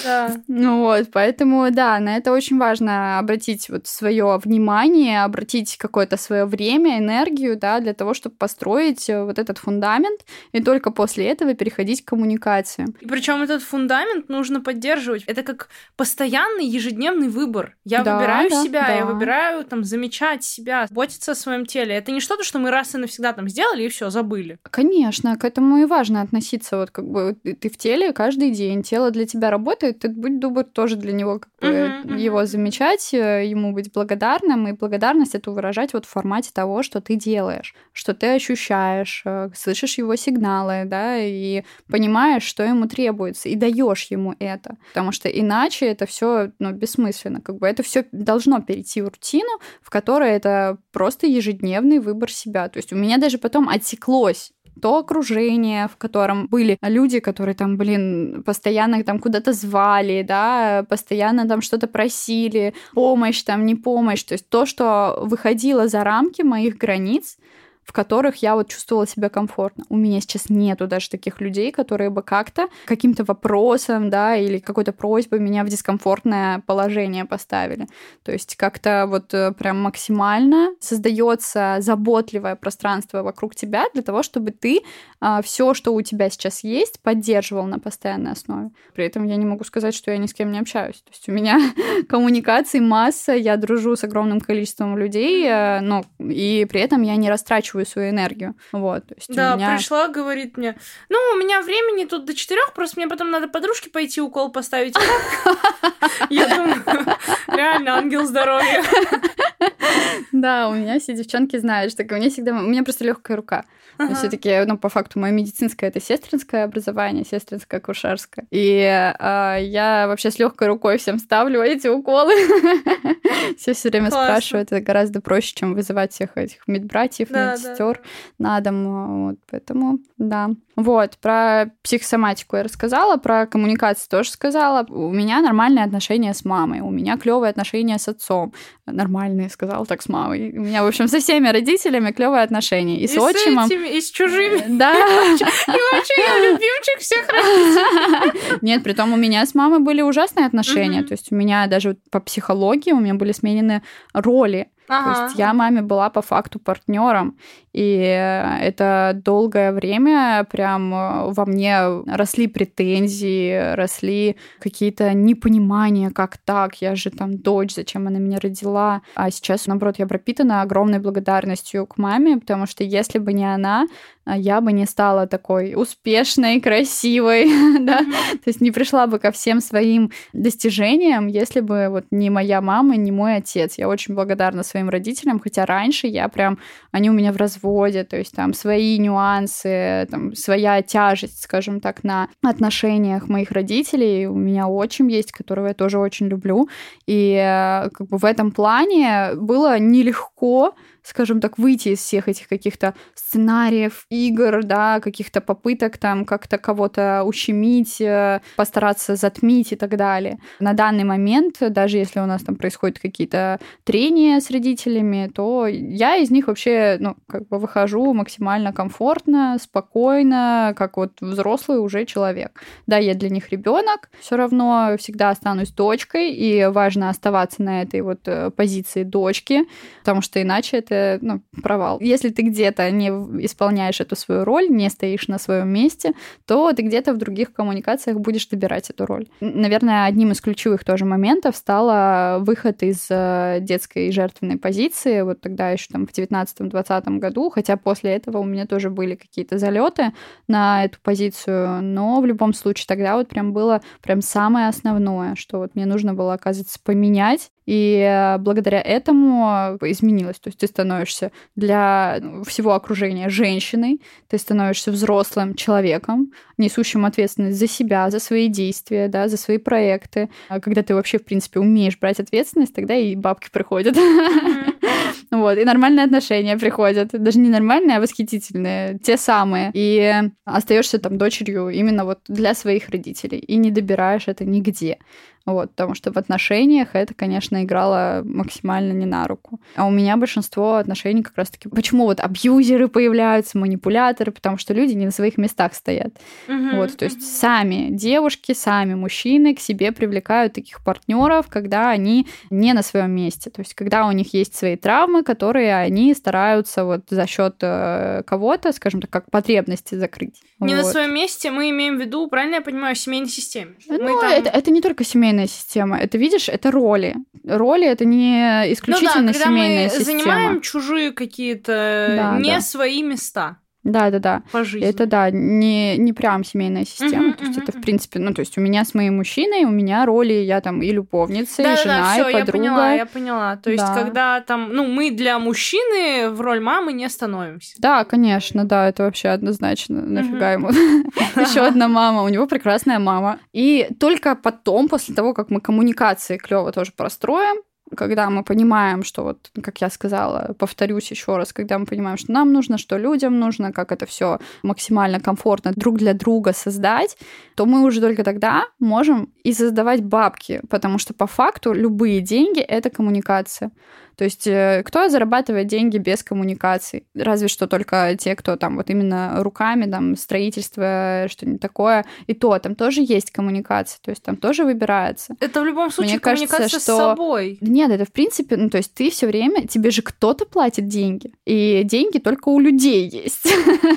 [SPEAKER 1] Да. Ну вот, поэтому да, на это очень важно обратить вот свое внимание, обратить какое-то свое время, энергию да, для того, чтобы построить э, вот этот фундамент, и только после этого переходить к коммуникации.
[SPEAKER 2] И причем этот фундамент нужно поддерживать. Это как постоянный ежедневный выбор. Я да, выбираю да, себя, да. я выбираю там замечать себя, заботиться о своем теле. Это не что-то, что мы раз и навсегда там сделали и все забыли.
[SPEAKER 1] Конечно, к этому и важно относиться. Вот как бы ты в теле каждый день, тело для тебя работает, ты будь добр тоже для него как бы uh-huh, uh-huh. его замечать, э, ему быть благодарным, и благодарность эту выражать вот в формате того, что ты делаешь, что ты ощущаешь, э, слышишь его сигналы, да, и понимаешь, что ему требуется, и даешь ему это. Потому что иначе это все ну, бессмысленно. Как бы это все должно перейти в рутину, в которой это просто ежедневный выбор себя. То есть у меня даже потом отсеклось то окружение, в котором были люди, которые там, блин, постоянно там куда-то звали, да, постоянно там что-то просили, помощь там, не помощь, то есть то, что выходило за рамки моих границ, в которых я вот чувствовала себя комфортно. У меня сейчас нету даже таких людей, которые бы как-то каким-то вопросом, да, или какой-то просьбой меня в дискомфортное положение поставили. То есть как-то вот э, прям максимально создается заботливое пространство вокруг тебя для того, чтобы ты а, все, что у тебя сейчас есть, поддерживал на постоянной основе. При этом я не могу сказать, что я ни с кем не общаюсь. То есть у меня коммуникации масса, я дружу с огромным количеством людей, э, но и при этом я не растрачиваю вкладываю свою энергию. Вот, то есть
[SPEAKER 2] да,
[SPEAKER 1] меня...
[SPEAKER 2] пришла, говорит мне, ну, у меня времени тут до четырех, просто мне потом надо подружке пойти укол поставить. Я думаю, реально ангел здоровья.
[SPEAKER 1] Да, у меня все девчонки знают, что у меня всегда... У меня просто легкая рука. Ага. Все-таки, ну, по факту, мое медицинское это сестринское образование, сестринское акушерское. И э, я вообще с легкой рукой всем ставлю эти уколы. Все все время спрашивают, это гораздо проще, чем вызывать всех этих медбратьев, медсестер на дом. Вот, поэтому, да. Вот, про психосоматику я рассказала, про коммуникацию тоже сказала. У меня нормальные отношения с мамой, у меня клевые отношения с отцом. Нормальные, сказала так, с мамой. У меня, в общем, со всеми родителями клевые отношения. И, и с отчимом. С
[SPEAKER 2] этими, и с чужими.
[SPEAKER 1] Да.
[SPEAKER 2] И вообще я любимчик всех родителей.
[SPEAKER 1] Нет, при том у меня с мамой были ужасные отношения. То есть у меня даже по психологии у меня были сменены роли. Ага. То есть я маме была по факту партнером, и это долгое время прям э, во мне росли претензии, росли какие-то непонимания, как так, я же там дочь, зачем она меня родила. А сейчас, наоборот, я пропитана огромной благодарностью к маме, потому что если бы не она, а я бы не стала такой успешной, красивой, да, то есть не пришла бы ко всем своим достижениям, если бы вот не моя мама, не мой отец. Я очень благодарна своим родителям, хотя раньше я прям, они у меня в разводе, то есть там свои нюансы, там своя тяжесть, скажем так, на отношениях моих родителей. У меня отчим есть, которого я тоже очень люблю, и э, как бы в этом плане было нелегко скажем так, выйти из всех этих каких-то сценариев, игр, да, каких-то попыток там как-то кого-то ущемить, э, постараться затмить и так далее. На данный момент, даже если у нас там происходят какие-то трения с родителями, то я из них вообще, ну, как бы выхожу максимально комфортно, спокойно, как вот взрослый уже человек. Да, я для них ребенок, все равно всегда останусь дочкой, и важно оставаться на этой вот э, позиции дочки, потому что иначе это это ну, провал. Если ты где-то не исполняешь эту свою роль, не стоишь на своем месте, то ты где-то в других коммуникациях будешь добирать эту роль. Наверное, одним из ключевых тоже моментов стало выход из э, детской жертвенной позиции. Вот тогда еще там в 19-20 году, хотя после этого у меня тоже были какие-то залеты на эту позицию, но в любом случае тогда вот прям было прям самое основное, что вот мне нужно было, оказывается, поменять и благодаря этому изменилось. То есть ты становишься для ну, всего окружения женщиной, ты становишься взрослым человеком, несущим ответственность за себя, за свои действия, да, за свои проекты. А когда ты вообще, в принципе, умеешь брать ответственность, тогда и бабки приходят. Вот, и нормальные отношения приходят. Даже не нормальные, а восхитительные. Те самые. И остаешься там дочерью именно вот для своих родителей. И не добираешь это нигде. Вот, потому что в отношениях это, конечно, играло максимально не на руку. А у меня большинство отношений как раз-таки... Почему вот абьюзеры появляются, манипуляторы? Потому что люди не на своих местах стоят. Угу, вот, то есть угу. сами девушки, сами мужчины к себе привлекают таких партнеров, когда они не на своем месте. То есть когда у них есть свои травмы, которые они стараются вот за счет э, кого-то, скажем так, как потребности закрыть.
[SPEAKER 2] Не
[SPEAKER 1] вот.
[SPEAKER 2] на своем месте мы имеем в виду, правильно я понимаю, семейной системе.
[SPEAKER 1] Ну, там... это, это не только семейная система. Это, видишь, это роли. Роли это не исключительно ну, да, когда семейная
[SPEAKER 2] мы
[SPEAKER 1] система.
[SPEAKER 2] занимаем чужие какие-то да, не да. свои места.
[SPEAKER 1] Да, да, да.
[SPEAKER 2] По жизни.
[SPEAKER 1] Это да, не, не прям семейная система. Uh-huh, то есть uh-huh. это, в принципе, ну, то есть у меня с моим мужчиной, у меня роли, я там и любовница, да, и жена, да, всё, и подруга.
[SPEAKER 2] Я поняла, я поняла. То есть, да. когда там, ну, мы для мужчины в роль мамы не становимся.
[SPEAKER 1] Да, конечно, да, это вообще однозначно. Нафига ему еще одна мама? У него прекрасная мама. И только потом, после того, как мы коммуникации клево тоже простроим, когда мы понимаем, что вот, как я сказала, повторюсь еще раз, когда мы понимаем, что нам нужно, что людям нужно, как это все максимально комфортно друг для друга создать, то мы уже только тогда можем и создавать бабки, потому что по факту любые деньги — это коммуникация. То есть э, кто зарабатывает деньги без коммуникаций? Разве что только те, кто там вот именно руками, там, строительство, что-нибудь такое. И то, там тоже есть коммуникация, то есть там тоже выбирается.
[SPEAKER 2] Это в любом случае Мне коммуникация кажется, что... с собой.
[SPEAKER 1] Нет, это в принципе, ну то есть ты все время, тебе же кто-то платит деньги, и деньги только у людей есть.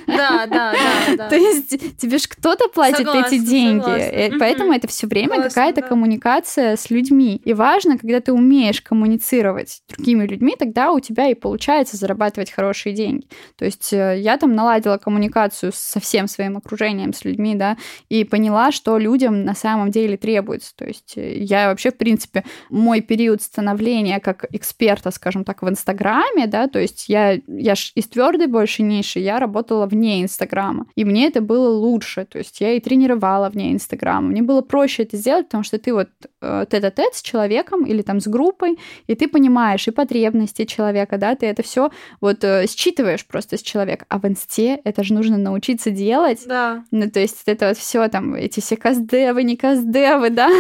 [SPEAKER 2] Да, да, да. да.
[SPEAKER 1] То есть тебе же кто-то платит согласна, эти деньги, согласна. поэтому это все время какая-то да. коммуникация с людьми. И важно, когда ты умеешь коммуницировать другими другими людьми, тогда у тебя и получается зарабатывать хорошие деньги. То есть э, я там наладила коммуникацию со всем своим окружением, с людьми, да, и поняла, что людям на самом деле требуется. То есть э, я вообще, в принципе, мой период становления как эксперта, скажем так, в Инстаграме, да, то есть я, я ж из твердой больше ниши, я работала вне Инстаграма, и мне это было лучше, то есть я и тренировала вне Инстаграма. Мне было проще это сделать, потому что ты вот э, тет-а-тет с человеком или там с группой, и ты понимаешь и потребности человека, да, ты это все вот э, считываешь просто с человека. А в инсте это же нужно научиться делать.
[SPEAKER 2] Да.
[SPEAKER 1] Ну, то есть это вот все там, эти все каздевы, не каздевы, да,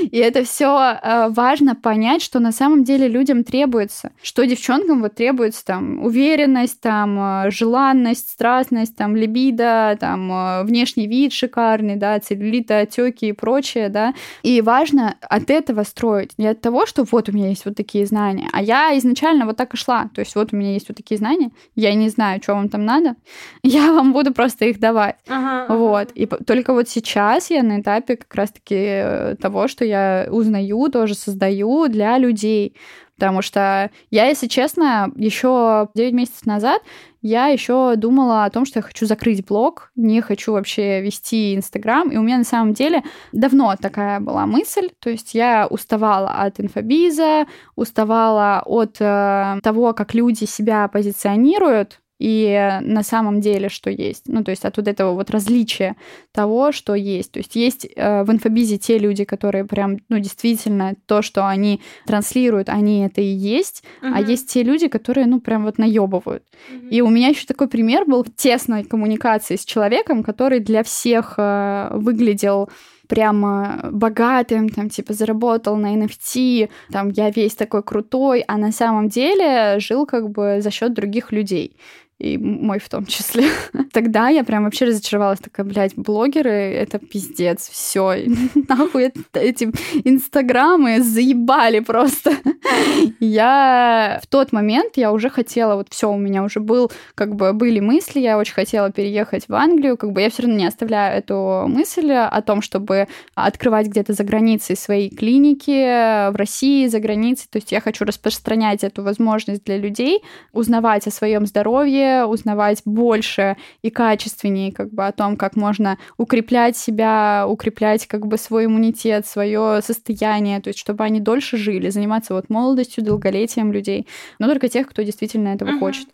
[SPEAKER 1] и это все э, важно понять, что на самом деле людям требуется, что девчонкам вот требуется там уверенность, там э, желанность, страстность, там либидо, там внешний вид шикарный, да, целлюлиты, отеки и прочее, да, и важно от этого строить, не от того, что вот у меня есть вот такие знания, а я изначально вот так и шла. То есть вот у меня есть вот такие знания, я не знаю, что вам там надо, я вам буду просто их давать. Ага, вот. И только вот сейчас я на этапе как раз-таки э, того, что я узнаю, тоже создаю для людей. Потому что я, если честно, еще 9 месяцев назад я еще думала о том, что я хочу закрыть блог, не хочу вообще вести Инстаграм. И у меня на самом деле давно такая была мысль. То есть я уставала от инфобиза, уставала от э, того, как люди себя позиционируют и на самом деле что есть. Ну, то есть от вот этого вот различия того, что есть. То есть есть э, в инфобизе те люди, которые прям, ну, действительно, то, что они транслируют, они это и есть, uh-huh. а есть те люди, которые, ну, прям вот наебывают. Uh-huh. И у меня еще такой пример был тесной коммуникации с человеком, который для всех э, выглядел прямо богатым, там, типа, заработал на NFT, там, я весь такой крутой, а на самом деле жил как бы за счет других людей и мой в том числе. Тогда я прям вообще разочаровалась, такая, блядь, блогеры — это пиздец, все, нахуй эти инстаграмы заебали просто. я в тот момент, я уже хотела, вот все у меня уже был, как бы были мысли, я очень хотела переехать в Англию, как бы я все равно не оставляю эту мысль о том, чтобы открывать где-то за границей свои клиники, в России, за границей, то есть я хочу распространять эту возможность для людей, узнавать о своем здоровье, узнавать больше и качественнее как бы о том, как можно укреплять себя, укреплять как бы свой иммунитет, свое состояние, то есть чтобы они дольше жили, заниматься вот молодостью, долголетием людей, но только тех, кто действительно этого uh-huh. хочет.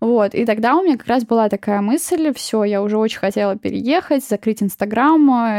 [SPEAKER 1] Вот, и тогда у меня как раз была такая мысль, все, я уже очень хотела переехать, закрыть Инстаграм,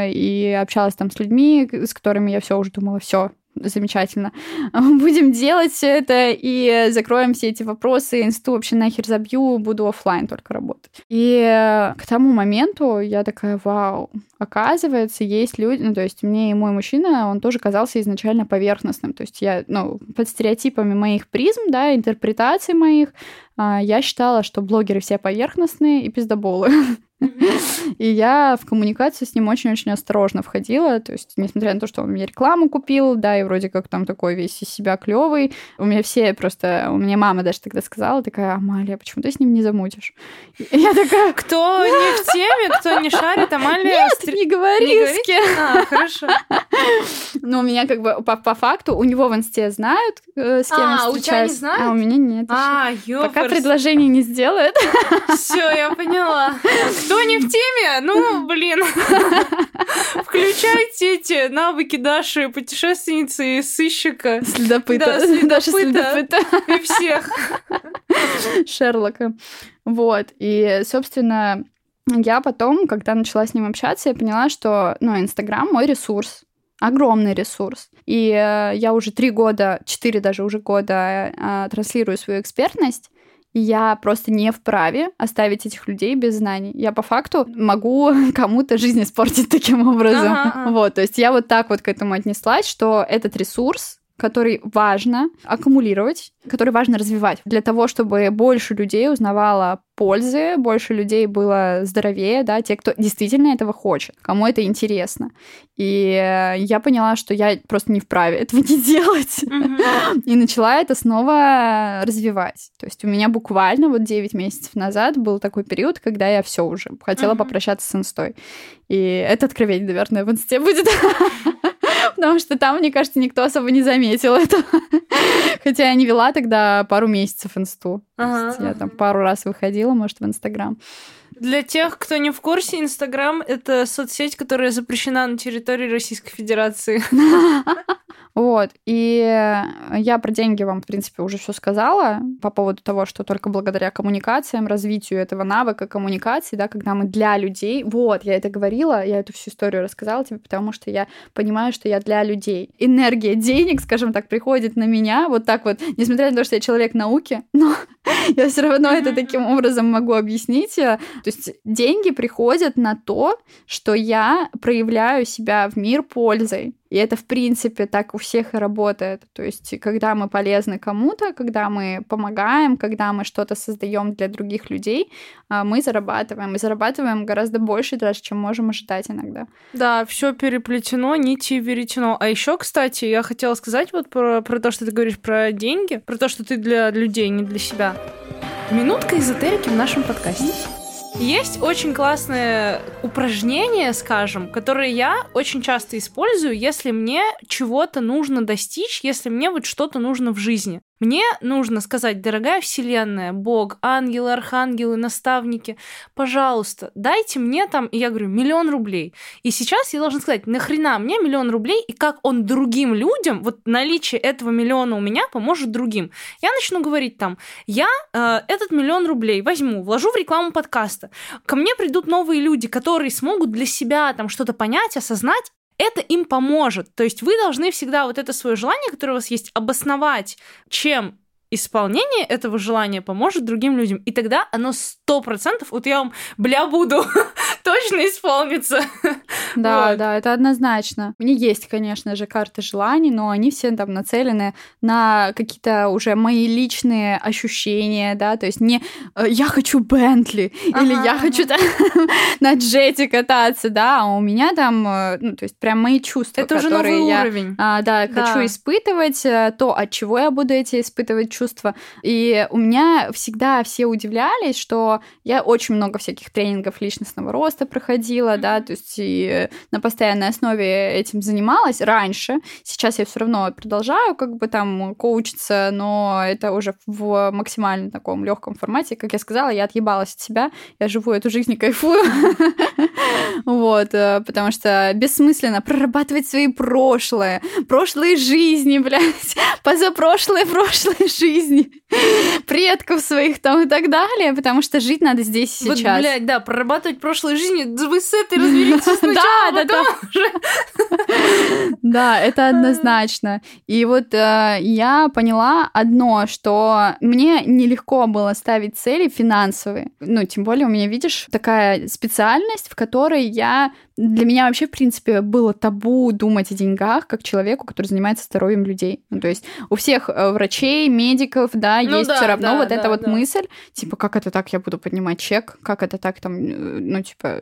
[SPEAKER 1] и общалась там с людьми, с которыми я все уже думала, все, замечательно. Будем делать все это и закроем все эти вопросы, инсту вообще нахер забью, буду офлайн только работать. И к тому моменту я такая, вау, оказывается, есть люди, ну, то есть мне и мой мужчина, он тоже казался изначально поверхностным. То есть я, ну, под стереотипами моих призм, да, интерпретаций моих, а, я считала, что блогеры все поверхностные и пиздоболы. И я в коммуникацию с ним очень-очень осторожно входила. То есть, несмотря на то, что он мне рекламу купил, да, и вроде как там такой весь из себя клевый, у меня все просто... У меня мама даже тогда сказала, такая, Амалия, почему ты с ним не замутишь?
[SPEAKER 2] И я такая... Кто не в теме, кто не шарит, Амалия...
[SPEAKER 1] Нет, не говори не кем.
[SPEAKER 2] А, хорошо.
[SPEAKER 1] Ну, у меня как бы по, по факту, у него в инсте знают, э, с кем а, я встречаюсь.
[SPEAKER 2] у тебя не знают?
[SPEAKER 1] А у меня нет.
[SPEAKER 2] А, ёпарс.
[SPEAKER 1] Пока предложение не сделает.
[SPEAKER 2] Все, я поняла. Кто не в теме? Ну, блин. Включайте эти навыки Даши, путешественницы и сыщика.
[SPEAKER 1] Следопыта.
[SPEAKER 2] Да, следопыта.
[SPEAKER 1] Даша следопыта.
[SPEAKER 2] И всех.
[SPEAKER 1] Шерлока. Вот. И, собственно, я потом, когда начала с ним общаться, я поняла, что, ну, Инстаграм мой ресурс огромный ресурс. И э, я уже три года, четыре даже уже года э, транслирую свою экспертность, я просто не вправе оставить этих людей без знаний. Я по факту могу кому-то жизнь испортить таким образом. Ага. Вот, то есть я вот так вот к этому отнеслась, что этот ресурс, который важно аккумулировать, который важно развивать для того, чтобы больше людей узнавало пользы, больше людей было здоровее, да, те, кто действительно этого хочет, кому это интересно. И я поняла, что я просто не вправе этого не делать. Mm-hmm. И начала это снова развивать. То есть у меня буквально вот 9 месяцев назад был такой период, когда я все уже хотела mm-hmm. попрощаться с инстой. И это откровение, наверное, в инсте будет. Потому что там, мне кажется, никто особо не заметил этого. Хотя я не вела тогда пару месяцев инсту. Ага. Я там пару раз выходила, может, в Инстаграм.
[SPEAKER 2] Для тех, кто не в курсе, Инстаграм — это соцсеть, которая запрещена на территории Российской Федерации.
[SPEAKER 1] Вот. И я про деньги вам, в принципе, уже все сказала по поводу того, что только благодаря коммуникациям, развитию этого навыка коммуникации, да, когда мы для людей... Вот, я это говорила, я эту всю историю рассказала тебе, потому что я понимаю, что я для людей. Энергия денег, скажем так, приходит на меня вот так вот, несмотря на то, что я человек науки, но я все равно это таким образом могу объяснить. То есть деньги приходят на то, что я проявляю себя в мир пользой. И это, в принципе, так у всех и работает. То есть, когда мы полезны кому-то, когда мы помогаем, когда мы что-то создаем для других людей, а, мы зарабатываем. И зарабатываем гораздо больше даже, чем можем ожидать иногда.
[SPEAKER 2] Да, все переплетено, нити веретено. А еще, кстати, я хотела сказать вот про, про то, что ты говоришь про деньги, про то, что ты для людей, не для себя. Минутка эзотерики в нашем подкасте. Есть очень классное упражнение, скажем, которое я очень часто использую, если мне чего-то нужно достичь, если мне вот что-то нужно в жизни. Мне нужно сказать, дорогая Вселенная, Бог, ангелы, архангелы, наставники, пожалуйста, дайте мне там, я говорю, миллион рублей. И сейчас я должна сказать, нахрена мне миллион рублей, и как он другим людям, вот наличие этого миллиона у меня поможет другим. Я начну говорить там, я э, этот миллион рублей возьму, вложу в рекламу подкаста. Ко мне придут новые люди, которые смогут для себя там что-то понять, осознать, это им поможет. То есть вы должны всегда вот это свое желание, которое у вас есть, обосновать, чем исполнение этого желания поможет другим людям. И тогда оно сто процентов, вот я вам, бля, буду, точно исполнится.
[SPEAKER 1] Да, вот. да, это однозначно. У меня есть, конечно же, карты желаний, но они все там нацелены на какие-то уже мои личные ощущения, да, то есть не э, я хочу Бентли ага, или я ага. хочу там, на джете кататься, да, а у меня там, э, ну, то есть прям мои чувства,
[SPEAKER 2] это которые уже новый
[SPEAKER 1] я,
[SPEAKER 2] уровень.
[SPEAKER 1] А, да, да, хочу испытывать, э, то, от чего я буду эти испытывать чувства, чувства. И у меня всегда все удивлялись, что я очень много всяких тренингов личностного роста проходила, да, то есть и на постоянной основе этим занималась раньше. Сейчас я все равно продолжаю как бы там коучиться, но это уже в максимально таком легком формате. Как я сказала, я отъебалась от себя, я живу эту жизнь и кайфую. Вот, э, потому что бессмысленно прорабатывать свои прошлые, прошлые жизни, блядь, позапрошлые, прошлые жизни жизни, предков своих там и так далее, потому что жить надо здесь и сейчас.
[SPEAKER 2] Вот, блядь, да, прорабатывать прошлой жизни, вы с этой разберитесь сначала,
[SPEAKER 1] да, да, да. Да, это однозначно. И вот э, я поняла одно, что мне нелегко было ставить цели финансовые. Ну, тем более у меня, видишь, такая специальность, в которой я для меня вообще, в принципе, было табу думать о деньгах как человеку, который занимается здоровьем людей. Ну, то есть у всех э, врачей, медиков, да, ну, есть да, все равно да, вот да, эта да, вот да. мысль, типа, как это так я буду поднимать чек, как это так там, ну, типа,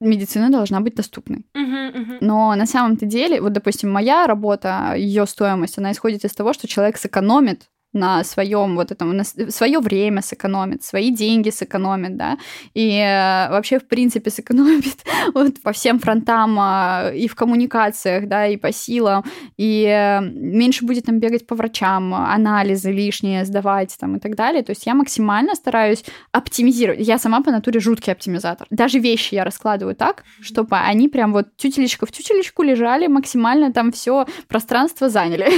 [SPEAKER 1] медицина должна быть доступной. Uh-huh, uh-huh. Но на самом-то деле, вот, допустим, моя работа, ее стоимость, она исходит из того, что человек сэкономит на своем вот этом, на свое время сэкономит, свои деньги сэкономит, да, и э, вообще, в принципе, сэкономит вот по всем фронтам э, и в коммуникациях, да, и по силам, и э, меньше будет там бегать по врачам, анализы лишние сдавать там и так далее. То есть я максимально стараюсь оптимизировать. Я сама по натуре жуткий оптимизатор. Даже вещи я раскладываю так, чтобы они прям вот тютелечка в тютелечку лежали, максимально там все пространство заняли.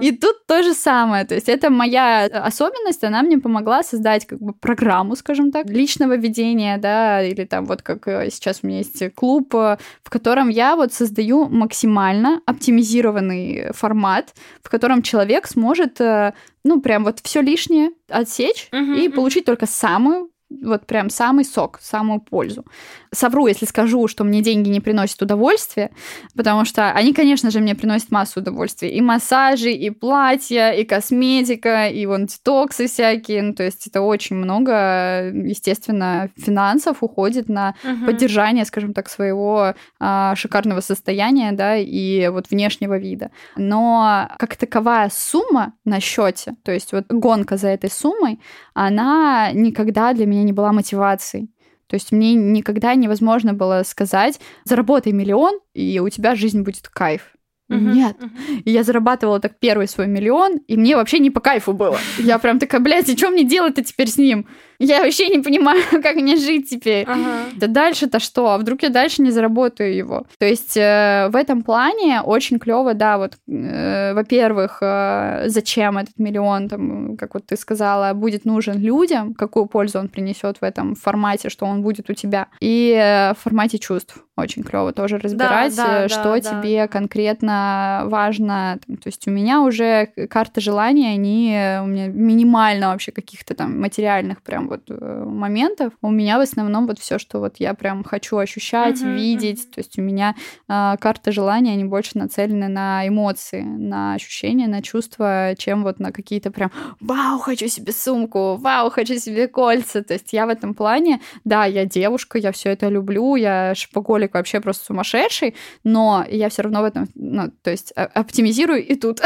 [SPEAKER 1] И тут то же самое. То есть это моя особенность, она мне помогла создать как бы программу, скажем так, личного ведения, да, или там вот как э, сейчас у меня есть клуб, э, в котором я вот создаю максимально оптимизированный формат, в котором человек сможет э, ну, прям вот все лишнее отсечь uh-huh, и uh-huh. получить только самую вот прям самый сок, самую пользу. Совру, если скажу, что мне деньги не приносят удовольствия, потому что они, конечно же, мне приносят массу удовольствия. И массажи, и платья, и косметика, и вон детоксы всякие. Ну, то есть это очень много, естественно, финансов уходит на угу. поддержание, скажем так, своего а, шикарного состояния, да, и вот внешнего вида. Но как таковая сумма на счете, то есть вот гонка за этой суммой, она никогда для меня не была мотивацией. То есть мне никогда невозможно было сказать, заработай миллион, и у тебя жизнь будет кайф. Uh-huh, Нет. Uh-huh. И я зарабатывала так первый свой миллион, и мне вообще не по кайфу было. Я прям такая, блядь, и что мне делать-то теперь с ним? Я вообще не понимаю, как мне жить теперь. Ага. Да дальше-то что? А вдруг я дальше не заработаю его? То есть э, в этом плане очень клево, да, вот, э, во-первых, э, зачем этот миллион, там, как вот ты сказала, будет нужен людям, какую пользу он принесет в этом формате, что он будет у тебя, и э, в формате чувств очень клево тоже разбирать, да, да, что да, тебе да. конкретно важно. То есть у меня уже карта желаний, они у меня минимально вообще каких-то там материальных прям вот э, моментов. У меня в основном вот все, что вот я прям хочу ощущать, uh-huh, видеть. Uh-huh. То есть у меня э, карта желаний, они больше нацелены на эмоции, на ощущения, на чувства, чем вот на какие-то прям «Вау, хочу себе сумку! Вау, хочу себе кольца!» То есть я в этом плане, да, я девушка, я все это люблю, я шпаголик вообще просто сумасшедший, но я все равно в этом, ну, то есть оптимизирую и тут.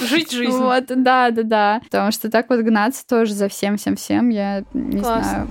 [SPEAKER 2] Жить жизнь.
[SPEAKER 1] Вот, да, да, да. Потому что так вот гнаться тоже за всем, всем, я не Классно. знаю.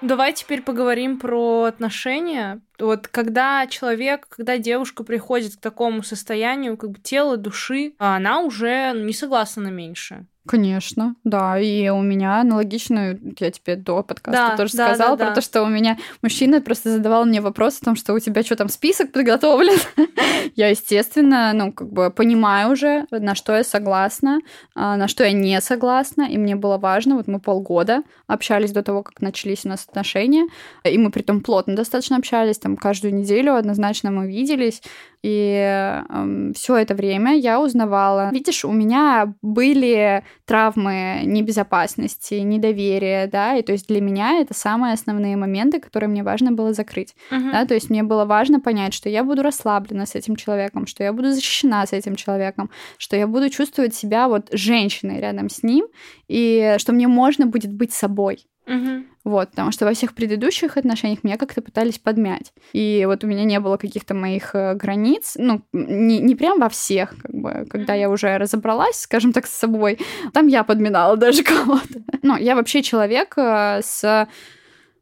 [SPEAKER 2] Давай теперь поговорим про отношения. Вот когда человек, когда девушка приходит к такому состоянию, как бы тела, души, она уже не согласна на меньшее.
[SPEAKER 1] Конечно, да. И у меня аналогично, я тебе до подкаста да, тоже да, сказала да, про да. то, что у меня мужчина просто задавал мне вопрос о том, что у тебя что там список подготовлен. я, естественно, ну, как бы понимаю уже, на что я согласна, а, на что я не согласна. И мне было важно, вот мы полгода общались до того, как начались у нас отношения. И мы при том плотно достаточно общались, там каждую неделю однозначно мы виделись. И э, все это время я узнавала. Видишь, у меня были травмы небезопасности, недоверия, да, и то есть для меня это самые основные моменты, которые мне важно было закрыть, uh-huh. да, то есть мне было важно понять, что я буду расслаблена с этим человеком, что я буду защищена с этим человеком, что я буду чувствовать себя вот женщиной рядом с ним, и что мне можно будет быть собой. Угу. Вот, потому что во всех предыдущих отношениях меня как-то пытались подмять. И вот у меня не было каких-то моих э, границ, ну, не, не прям во всех, как бы, когда я уже разобралась, скажем так, с собой, там я подминала даже кого-то. Ну, я вообще человек э, с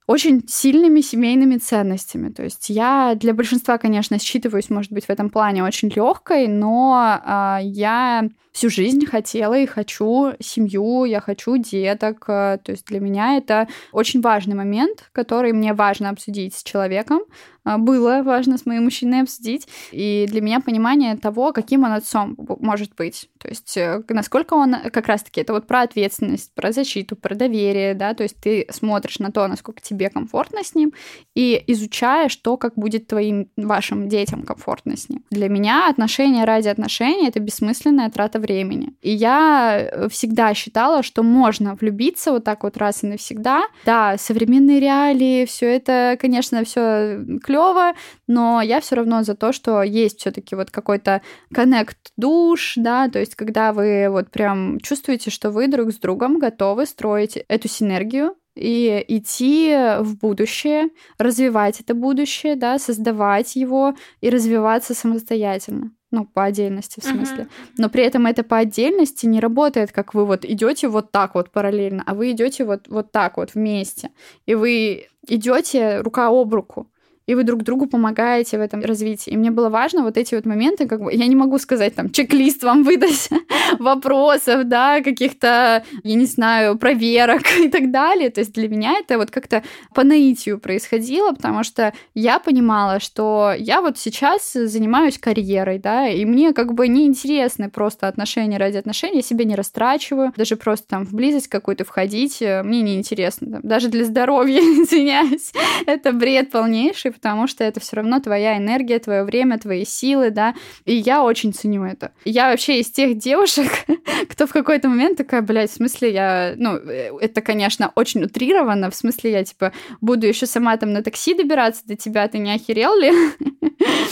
[SPEAKER 1] очень сильными семейными ценностями. То есть я для большинства, конечно, считываюсь, может быть, в этом плане очень легкой, но э, я всю жизнь хотела и хочу семью, я хочу деток. Э, то есть для меня это очень важный момент, который мне важно обсудить с человеком, а, было важно с моим мужчиной обсудить. И для меня понимание того, каким он отцом может быть. То есть э, насколько он как раз-таки это вот про ответственность, про защиту, про доверие, да, то есть ты смотришь на то, насколько тебе комфортно с ним, и изучаешь то, как будет твоим, вашим детям комфортно с ним. Для меня отношения ради отношений — это бессмысленная трата времени. И я э, всегда считала, что можно влюбиться вот так вот раз и навсегда. Да, современные реалии, все это, конечно, все клево, но я все равно за то, что есть все-таки вот какой-то коннект душ, да, то есть когда вы вот прям чувствуете, что вы друг с другом готовы строить эту синергию, и идти в будущее, развивать это будущее, да, создавать его и развиваться самостоятельно. Ну, по отдельности, в смысле. Uh-huh. Но при этом это по отдельности не работает, как вы вот идете вот так вот параллельно, а вы идете вот, вот так вот вместе. И вы идете рука об руку и вы друг другу помогаете в этом развитии. И мне было важно вот эти вот моменты, как бы, я не могу сказать, там, чек-лист вам выдать вопросов, да, каких-то, я не знаю, проверок и так далее. То есть для меня это вот как-то по наитию происходило, потому что я понимала, что я вот сейчас занимаюсь карьерой, да, и мне как бы неинтересны просто отношения ради отношений, я себя не растрачиваю, даже просто там в близость какую-то входить э, мне неинтересно. Даже для здоровья, извиняюсь, это бред полнейший, потому что это все равно твоя энергия, твое время, твои силы, да, и я очень ценю это. Я вообще из тех девушек, кто в какой-то момент такая, блядь, в смысле я, ну, э, это, конечно, очень утрировано, в смысле я, типа, буду еще сама там на такси добираться до тебя, ты не охерел ли?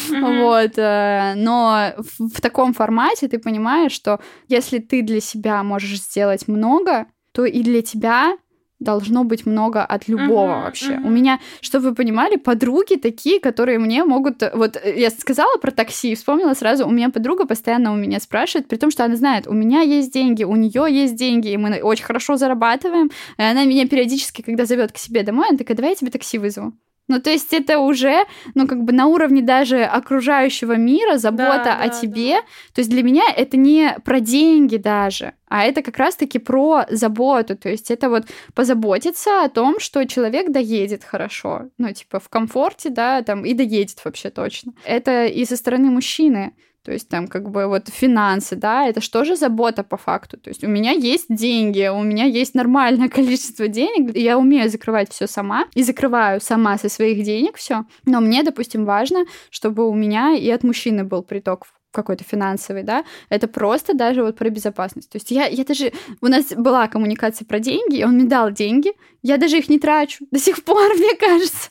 [SPEAKER 1] Вот, э, но в таком формате ты понимаешь, что если ты для себя можешь сделать много, то и для тебя должно быть много от любого uh-huh, вообще. Uh-huh. У меня, чтобы вы понимали, подруги такие, которые мне могут... Вот э, я сказала про такси, вспомнила сразу, у меня подруга постоянно у меня спрашивает, при том, что она знает, у меня есть деньги, у нее есть деньги, и мы очень хорошо зарабатываем. И она меня периодически, когда зовет к себе домой, она такая, давай я тебе такси вызову. Ну, то есть это уже, ну, как бы на уровне даже окружающего мира, забота да, о да, тебе. Да. То есть для меня это не про деньги даже, а это как раз-таки про заботу. То есть это вот позаботиться о том, что человек доедет хорошо. Ну, типа в комфорте, да, там, и доедет вообще точно. Это и со стороны мужчины. То есть там как бы вот финансы, да, это что же забота по факту? То есть у меня есть деньги, у меня есть нормальное количество денег, я умею закрывать все сама и закрываю сама со своих денег все. Но мне, допустим, важно, чтобы у меня и от мужчины был приток какой-то финансовый, да, это просто даже вот про безопасность. То есть я, я даже... У нас была коммуникация про деньги, он мне дал деньги, я даже их не трачу до сих пор, мне кажется.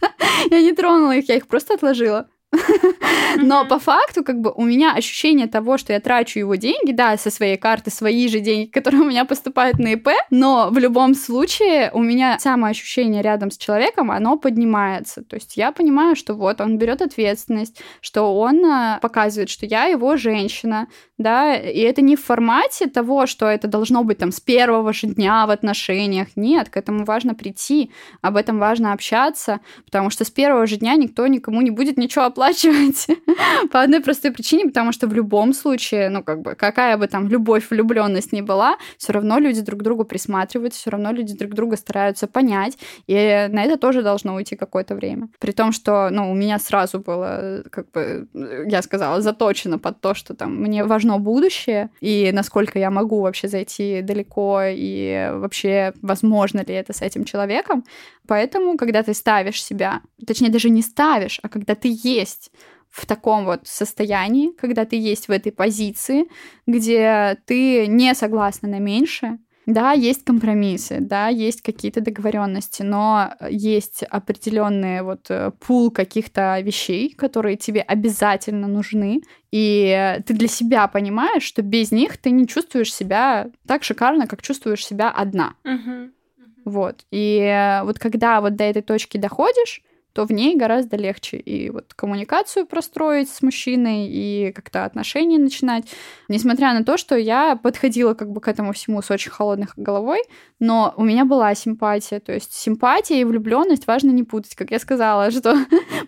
[SPEAKER 1] я не тронула их, я их просто отложила. Но по факту, как бы, у меня ощущение того, что я трачу его деньги, да, со своей карты, свои же деньги, которые у меня поступают на ИП, но в любом случае у меня самоощущение рядом с человеком, оно поднимается. То есть я понимаю, что вот он берет ответственность, что он э, показывает, что я его женщина, да, и это не в формате того, что это должно быть там с первого же дня в отношениях. Нет, к этому важно прийти, об этом важно общаться, потому что с первого же дня никто никому не будет ничего оплачивать. По одной простой причине, потому что в любом случае, ну, как бы, какая бы там любовь, влюбленность ни была, все равно люди друг другу присматриваются, все равно люди друг друга стараются понять, и на это тоже должно уйти какое-то время. При том, что, ну, у меня сразу было, как бы, я сказала, заточено под то, что там мне важно будущее, и насколько я могу вообще зайти далеко, и вообще возможно ли это с этим человеком. Поэтому, когда ты ставишь себя, точнее, даже не ставишь, а когда ты есть в таком вот состоянии, когда ты есть в этой позиции, где ты не согласна на меньше, да, есть компромиссы, да, есть какие-то договоренности, но есть определенный вот э, пул каких-то вещей, которые тебе обязательно нужны, и ты для себя понимаешь, что без них ты не чувствуешь себя так шикарно, как чувствуешь себя одна.
[SPEAKER 2] Uh-huh.
[SPEAKER 1] Вот. И вот когда вот до этой точки доходишь, то в ней гораздо легче и вот коммуникацию простроить с мужчиной, и как-то отношения начинать. Несмотря на то, что я подходила как бы к этому всему с очень холодной головой, но у меня была симпатия. То есть симпатия и влюбленность важно не путать. Как я сказала, что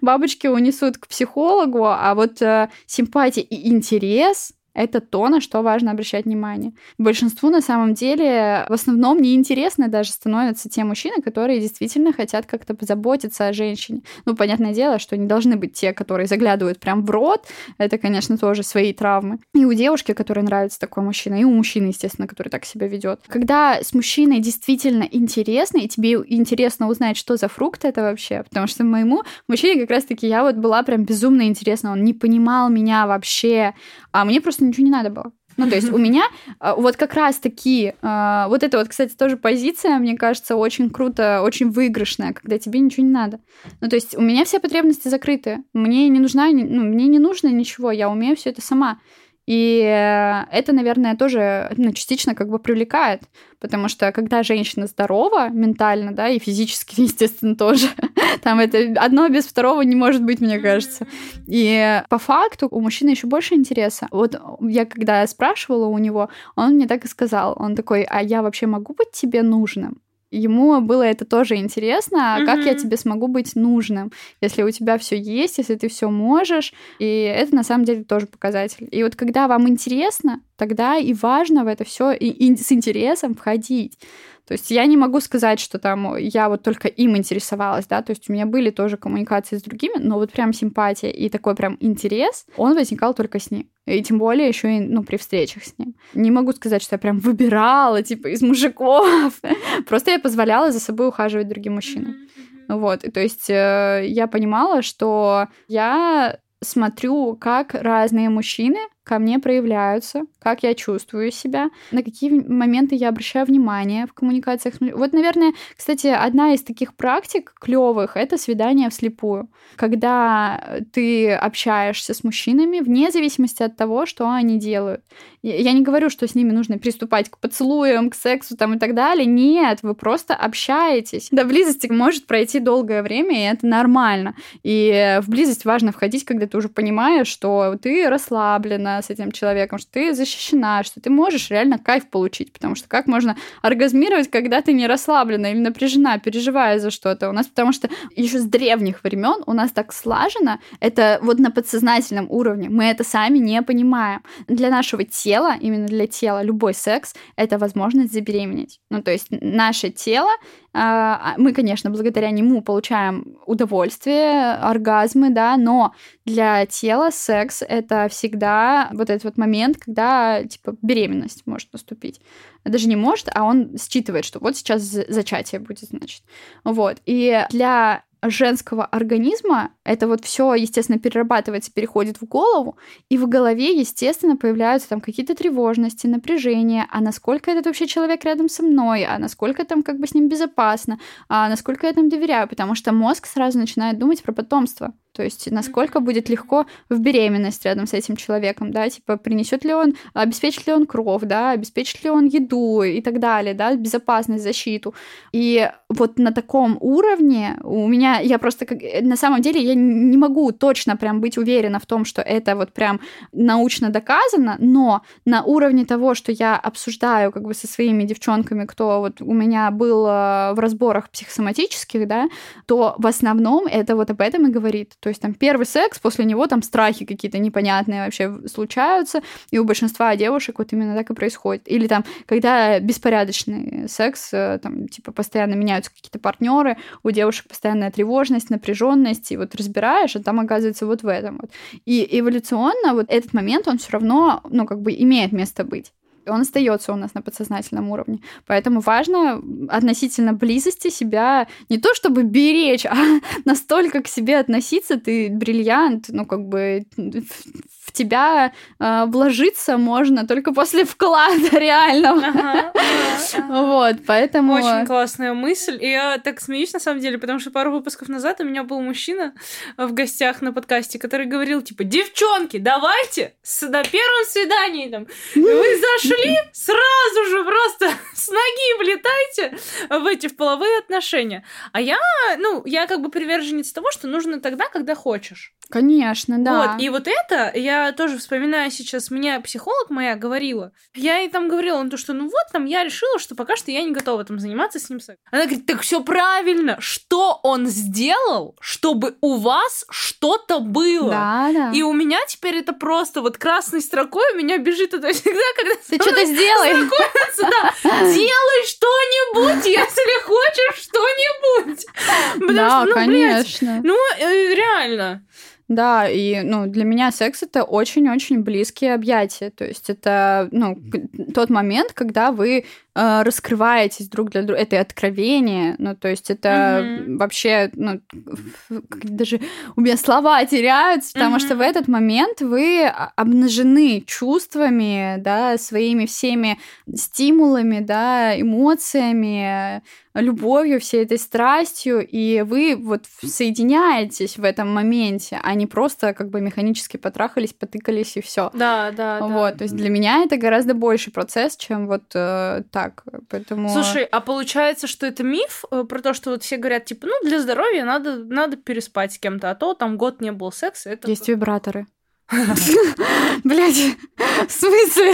[SPEAKER 1] бабочки унесут к психологу, а вот э, симпатия и интерес Это то, на что важно обращать внимание. Большинству на самом деле в основном неинтересно даже становятся те мужчины, которые действительно хотят как-то позаботиться о женщине. Ну, понятное дело, что не должны быть те, которые заглядывают прям в рот. Это, конечно, тоже свои травмы. И у девушки, которой нравится такой мужчина, и у мужчины, естественно, который так себя ведет. Когда с мужчиной действительно интересно, и тебе интересно узнать, что за фрукт это вообще, потому что моему мужчине как раз-таки я вот была прям безумно интересна, он не понимал меня вообще, а мне просто ничего не надо было. Ну, то есть у меня а, вот как раз таки, а, вот это вот, кстати, тоже позиция, мне кажется, очень круто, очень выигрышная, когда тебе ничего не надо. Ну, то есть у меня все потребности закрыты. Мне не нужна, ну, мне не нужно ничего, я умею все это сама. И это, наверное, тоже ну, частично как бы привлекает, потому что когда женщина здорова ментально, да, и физически, естественно, тоже, там это одно без второго не может быть, мне кажется. И по факту у мужчины еще больше интереса. Вот я когда спрашивала у него, он мне так и сказал, он такой, а я вообще могу быть тебе нужным? Ему было это тоже интересно, а как я тебе смогу быть нужным, если у тебя все есть, если ты все можешь, и это на самом деле тоже показатель. И вот когда вам интересно, тогда и важно в это все и, и с интересом входить. То есть я не могу сказать, что там я вот только им интересовалась, да, то есть у меня были тоже коммуникации с другими, но вот прям симпатия и такой прям интерес, он возникал только с ним. И тем более еще и, ну, при встречах с ним. Не могу сказать, что я прям выбирала, типа, из мужиков. Просто я позволяла за собой ухаживать другим мужчинам. Вот, то есть э, я понимала, что я смотрю, как разные мужчины ко мне проявляются, как я чувствую себя, на какие моменты я обращаю внимание в коммуникациях. Вот, наверное, кстати, одна из таких практик клевых это свидание вслепую, когда ты общаешься с мужчинами вне зависимости от того, что они делают. Я не говорю, что с ними нужно приступать к поцелуям, к сексу там и так далее. Нет, вы просто общаетесь. До близости может пройти долгое время, и это нормально. И в близость важно входить, когда ты уже понимаешь, что ты расслаблена с этим человеком, что ты защищена, что ты можешь реально кайф получить. Потому что как можно оргазмировать, когда ты не расслаблена или напряжена, переживая за что-то? У нас потому что еще с древних времен у нас так слажено, это вот на подсознательном уровне, мы это сами не понимаем. Для нашего тела именно для тела, любой секс — это возможность забеременеть. Ну, то есть наше тело, мы, конечно, благодаря нему получаем удовольствие, оргазмы, да, но для тела секс — это всегда вот этот вот момент, когда, типа, беременность может наступить. Даже не может, а он считывает, что вот сейчас зачатие будет, значит. Вот. И для женского организма это вот все, естественно, перерабатывается, переходит в голову, и в голове, естественно, появляются там какие-то тревожности, напряжения, а насколько этот вообще человек рядом со мной, а насколько там как бы с ним безопасно, а насколько я там доверяю, потому что мозг сразу начинает думать про потомство. То есть насколько будет легко в беременность рядом с этим человеком, да, типа принесет ли он, обеспечит ли он кровь, да, обеспечит ли он еду и так далее, да, безопасность, защиту. И вот на таком уровне у меня, я просто как, на самом деле я не могу точно прям быть уверена в том, что это вот прям научно доказано, но на уровне того, что я обсуждаю как бы со своими девчонками, кто вот у меня был э, в разборах психосоматических, да, то в основном это вот об этом и говорит. То есть там первый секс, после него там страхи какие-то непонятные вообще случаются, и у большинства девушек вот именно так и происходит. Или там, когда беспорядочный секс, э, там, типа, постоянно меняются какие-то партнеры, у девушек постоянная тревожность, напряженность, и вот разбираешь, а там оказывается вот в этом вот. И эволюционно вот этот момент, он все равно, ну, как бы имеет место быть он остается у нас на подсознательном уровне. Поэтому важно относительно близости себя не то чтобы беречь, а настолько к себе относиться, ты бриллиант, ну как бы в тебя э, вложиться можно только после вклада реального. Ага, ага. Вот, поэтому...
[SPEAKER 2] Очень классная мысль. И я так смеюсь, на самом деле, потому что пару выпусков назад у меня был мужчина в гостях на подкасте, который говорил, типа, девчонки, давайте на первом свидании там, вы зашли, сразу же просто с ноги влетайте в эти половые отношения. А я, ну, я как бы приверженец того, что нужно тогда, когда хочешь.
[SPEAKER 1] Конечно, да.
[SPEAKER 2] Вот, и вот это я я тоже вспоминаю сейчас, мне психолог моя говорила, я ей там говорила, ну то, что ну вот там я решила, что пока что я не готова там заниматься с ним сексом. Она говорит, так все правильно, что он сделал, чтобы у вас что-то было.
[SPEAKER 1] Да, да.
[SPEAKER 2] И у меня теперь это просто вот красной строкой у меня бежит это всегда, когда
[SPEAKER 1] Ты что-то сделай.
[SPEAKER 2] да, делай что-нибудь, если хочешь что-нибудь. Потому
[SPEAKER 1] Да,
[SPEAKER 2] что, ну, блядь,
[SPEAKER 1] конечно.
[SPEAKER 2] ну, э, реально.
[SPEAKER 1] Да, и ну, для меня секс это очень-очень близкие объятия. То есть это ну, тот момент, когда вы раскрываетесь друг для друга. Это откровение. Ну, то есть это
[SPEAKER 2] Мгм.
[SPEAKER 1] вообще, ну, даже у меня слова теряются, потому что в этот момент вы обнажены чувствами, да, своими всеми стимулами, да, эмоциями, любовью, всей этой страстью, и вы вот соединяетесь в этом моменте, а не просто как бы механически потрахались, потыкались и все.
[SPEAKER 2] Да, да, да.
[SPEAKER 1] Вот, то есть для меня это гораздо больший процесс, чем вот э, так, поэтому...
[SPEAKER 2] Слушай, а получается, что это миф э, про то, что вот все говорят, типа, ну, для здоровья надо, надо переспать с кем-то, а то там год не было секса, это...
[SPEAKER 1] Есть вибраторы. Блять, в смысле?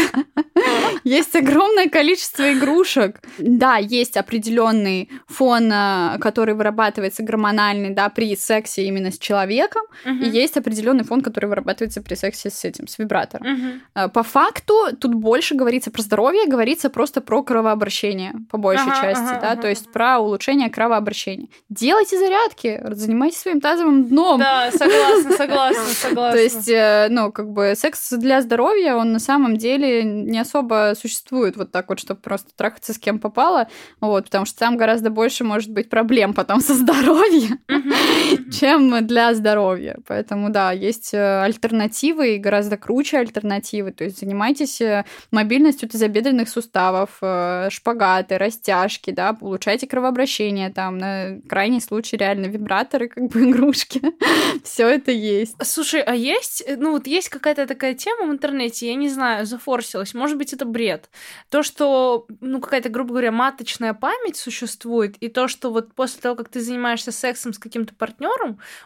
[SPEAKER 1] Есть огромное количество игрушек. Да, есть определенный фон, э, который вырабатывается гормональный, да, при сексе именно с человеком, и есть определенный фон, который вырабатывается при сексе с этим, с вибратором. Э, По факту тут больше говорится про здоровье, говорится просто про кровообращение, по большей
[SPEAKER 2] Ага,
[SPEAKER 1] части,
[SPEAKER 2] ага,
[SPEAKER 1] да,
[SPEAKER 2] ага,
[SPEAKER 1] то есть про улучшение кровообращения. Делайте зарядки, занимайтесь своим тазовым дном.
[SPEAKER 2] Да, согласна, согласна, согласна.
[SPEAKER 1] То есть, э, ну, как бы секс для здоровья, он на самом деле не особо существует вот так вот, чтобы просто трахаться с кем попало, вот, потому что там гораздо больше может быть проблем потом со здоровьем. чем для здоровья. Поэтому, да, есть э, альтернативы и гораздо круче альтернативы. То есть занимайтесь э, мобильностью тазобедренных суставов, э, шпагаты, растяжки, да, улучшайте кровообращение, там, на крайний случай реально вибраторы, как бы игрушки. Все это есть.
[SPEAKER 2] Слушай, а есть, ну вот есть какая-то такая тема в интернете, я не знаю, зафорсилась, может быть, это бред. То, что, ну, какая-то, грубо говоря, маточная память существует, и то, что вот после того, как ты занимаешься сексом с каким-то партнером,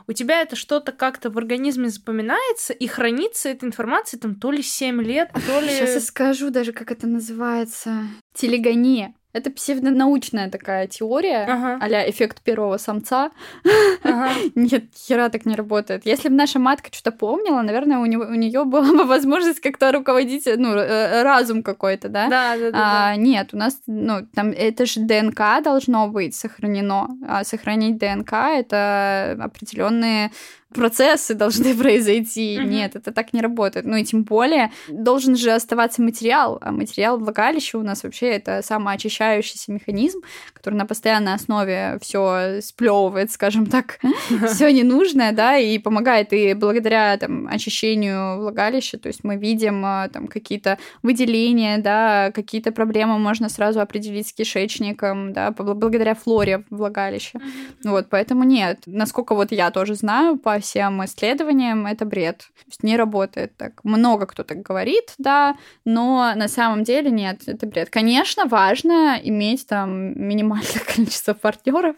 [SPEAKER 2] у тебя это что-то как-то в организме запоминается, и хранится эта информация там то ли 7 лет, то ли...
[SPEAKER 1] Сейчас я скажу даже, как это называется. Телегония. Это псевдонаучная такая теория,
[SPEAKER 2] Ага.
[SPEAKER 1] а эффект первого самца.
[SPEAKER 2] Ага.
[SPEAKER 1] Нет, хера так не работает. Если бы наша матка что-то помнила, наверное, у, него, у нее была бы возможность как-то руководить, ну, э, разум какой-то, да?
[SPEAKER 2] Да, да, да.
[SPEAKER 1] А, нет, у нас, ну, там, это же ДНК должно быть сохранено. А сохранить ДНК — это определенные процессы должны произойти. Нет, это так не работает. Ну и тем более должен же оставаться материал. А материал влагалища у нас вообще это самоочищающийся механизм, который на постоянной основе все сплевывает, скажем так, все ненужное, да, и помогает. И благодаря там очищению влагалища, то есть мы видим а, там какие-то выделения, да, какие-то проблемы можно сразу определить с кишечником, да, бл- благодаря флоре влагалища. Вот, поэтому нет. Насколько вот я тоже знаю по всем исследованиям, это бред. То есть не работает так. Много кто так говорит, да, но на самом деле нет, это бред. Конечно, важно иметь там минимальное количество партнеров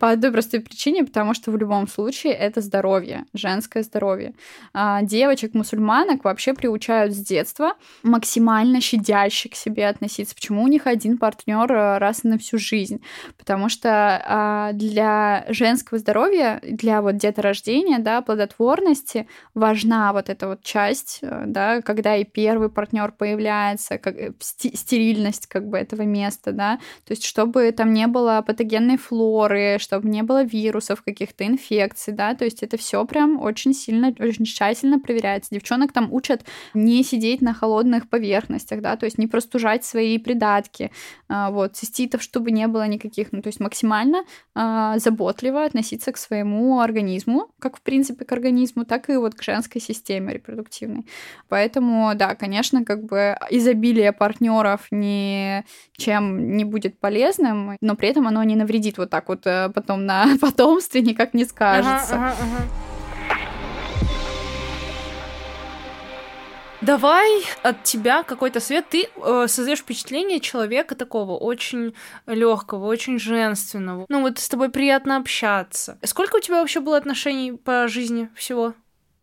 [SPEAKER 1] по одной простой причине, потому что в любом случае это здоровье, женское здоровье. А, Девочек-мусульманок вообще приучают с детства максимально щадяще к себе относиться. Почему у них один партнер э, раз на всю жизнь? Потому что а, для женского здоровья, для вот деторождения, да, плодотворности важна вот эта вот часть, э, да, когда и первый партнер появляется, как э, стерильность как бы этого места, да, то есть чтобы там не было патогенной флоры, чтобы не было вирусов, каких-то инфекций, да, то есть это все прям очень сильно, очень тщательно проверяется. Девчонок там учат не сидеть на холодных поверхностях, да, то есть не простужать свои придатки, а, вот, циститов, чтобы не было никаких, ну, то есть максимально а, заботливо относиться к своему организму, как, в принципе, к организму, так и вот к женской системе репродуктивной. Поэтому, да, конечно, как бы изобилие партнеров ничем не будет полезным, но при этом оно не навредит вот так вот э, потом на потомстве никак не скажется.
[SPEAKER 2] Ага, ага, ага. Давай от тебя какой-то совет. Ты э, создаешь впечатление человека такого очень легкого, очень женственного. Ну вот с тобой приятно общаться. Сколько у тебя вообще было отношений по жизни всего?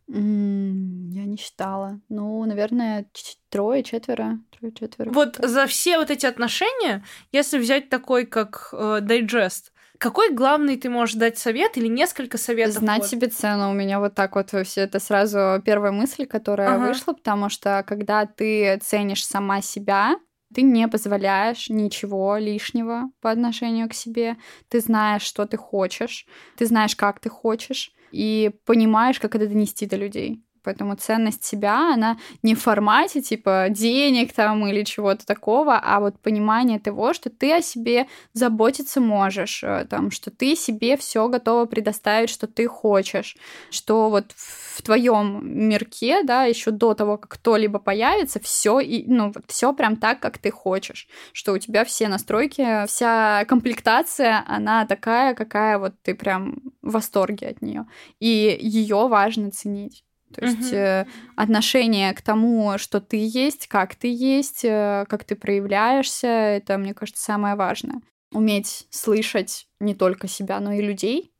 [SPEAKER 1] Я не считала. Ну, наверное, трое, четверо. Трое, четверо.
[SPEAKER 2] Вот за все вот эти отношения, если взять такой, как э, дайджест, какой главный ты можешь дать совет или несколько советов?
[SPEAKER 1] Знать вот? себе цену. У меня вот так вот все это сразу первая мысль, которая ага. вышла, потому что когда ты ценишь сама себя, ты не позволяешь ничего лишнего по отношению к себе. Ты знаешь, что ты хочешь, ты знаешь, как ты хочешь, и понимаешь, как это донести до людей. Поэтому ценность себя, она не в формате типа денег там или чего-то такого, а вот понимание того, что ты о себе заботиться можешь, э, там, что ты себе все готова предоставить, что ты хочешь, что вот в твоем мирке, да, еще до того, как кто-либо появится, все и ну все прям так, как ты хочешь, что у тебя все настройки, вся комплектация, она такая, какая вот ты прям в восторге от нее, и ее важно ценить. То есть э, отношение к тому, что ты есть, как ты есть, э, как ты проявляешься, это, мне кажется, самое важное. Уметь слышать не только себя, но и людей,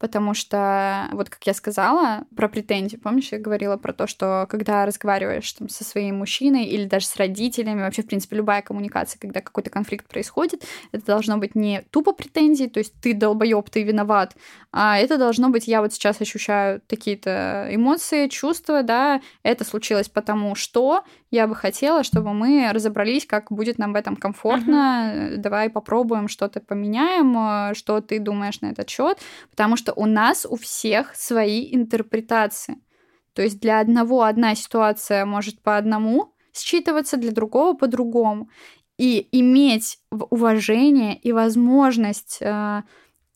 [SPEAKER 1] потому что, вот как я сказала про претензии, помнишь, я говорила про то, что когда разговариваешь там со своим мужчиной или даже с родителями, вообще, в принципе, любая коммуникация, когда какой-то конфликт происходит, это должно быть не тупо претензии, то есть ты долбоеб, ты виноват, а это должно быть, я вот сейчас ощущаю такие-то эмоции, чувства, да, это случилось потому что я бы хотела, чтобы мы разобрались, как будет нам в этом комфортно, uh-huh. давай попробуем что-то поменяем, что ты думаешь на этот счет, потому что у нас у всех свои интерпретации. То есть для одного одна ситуация может по одному считываться, для другого по другому. И иметь уважение и возможность э,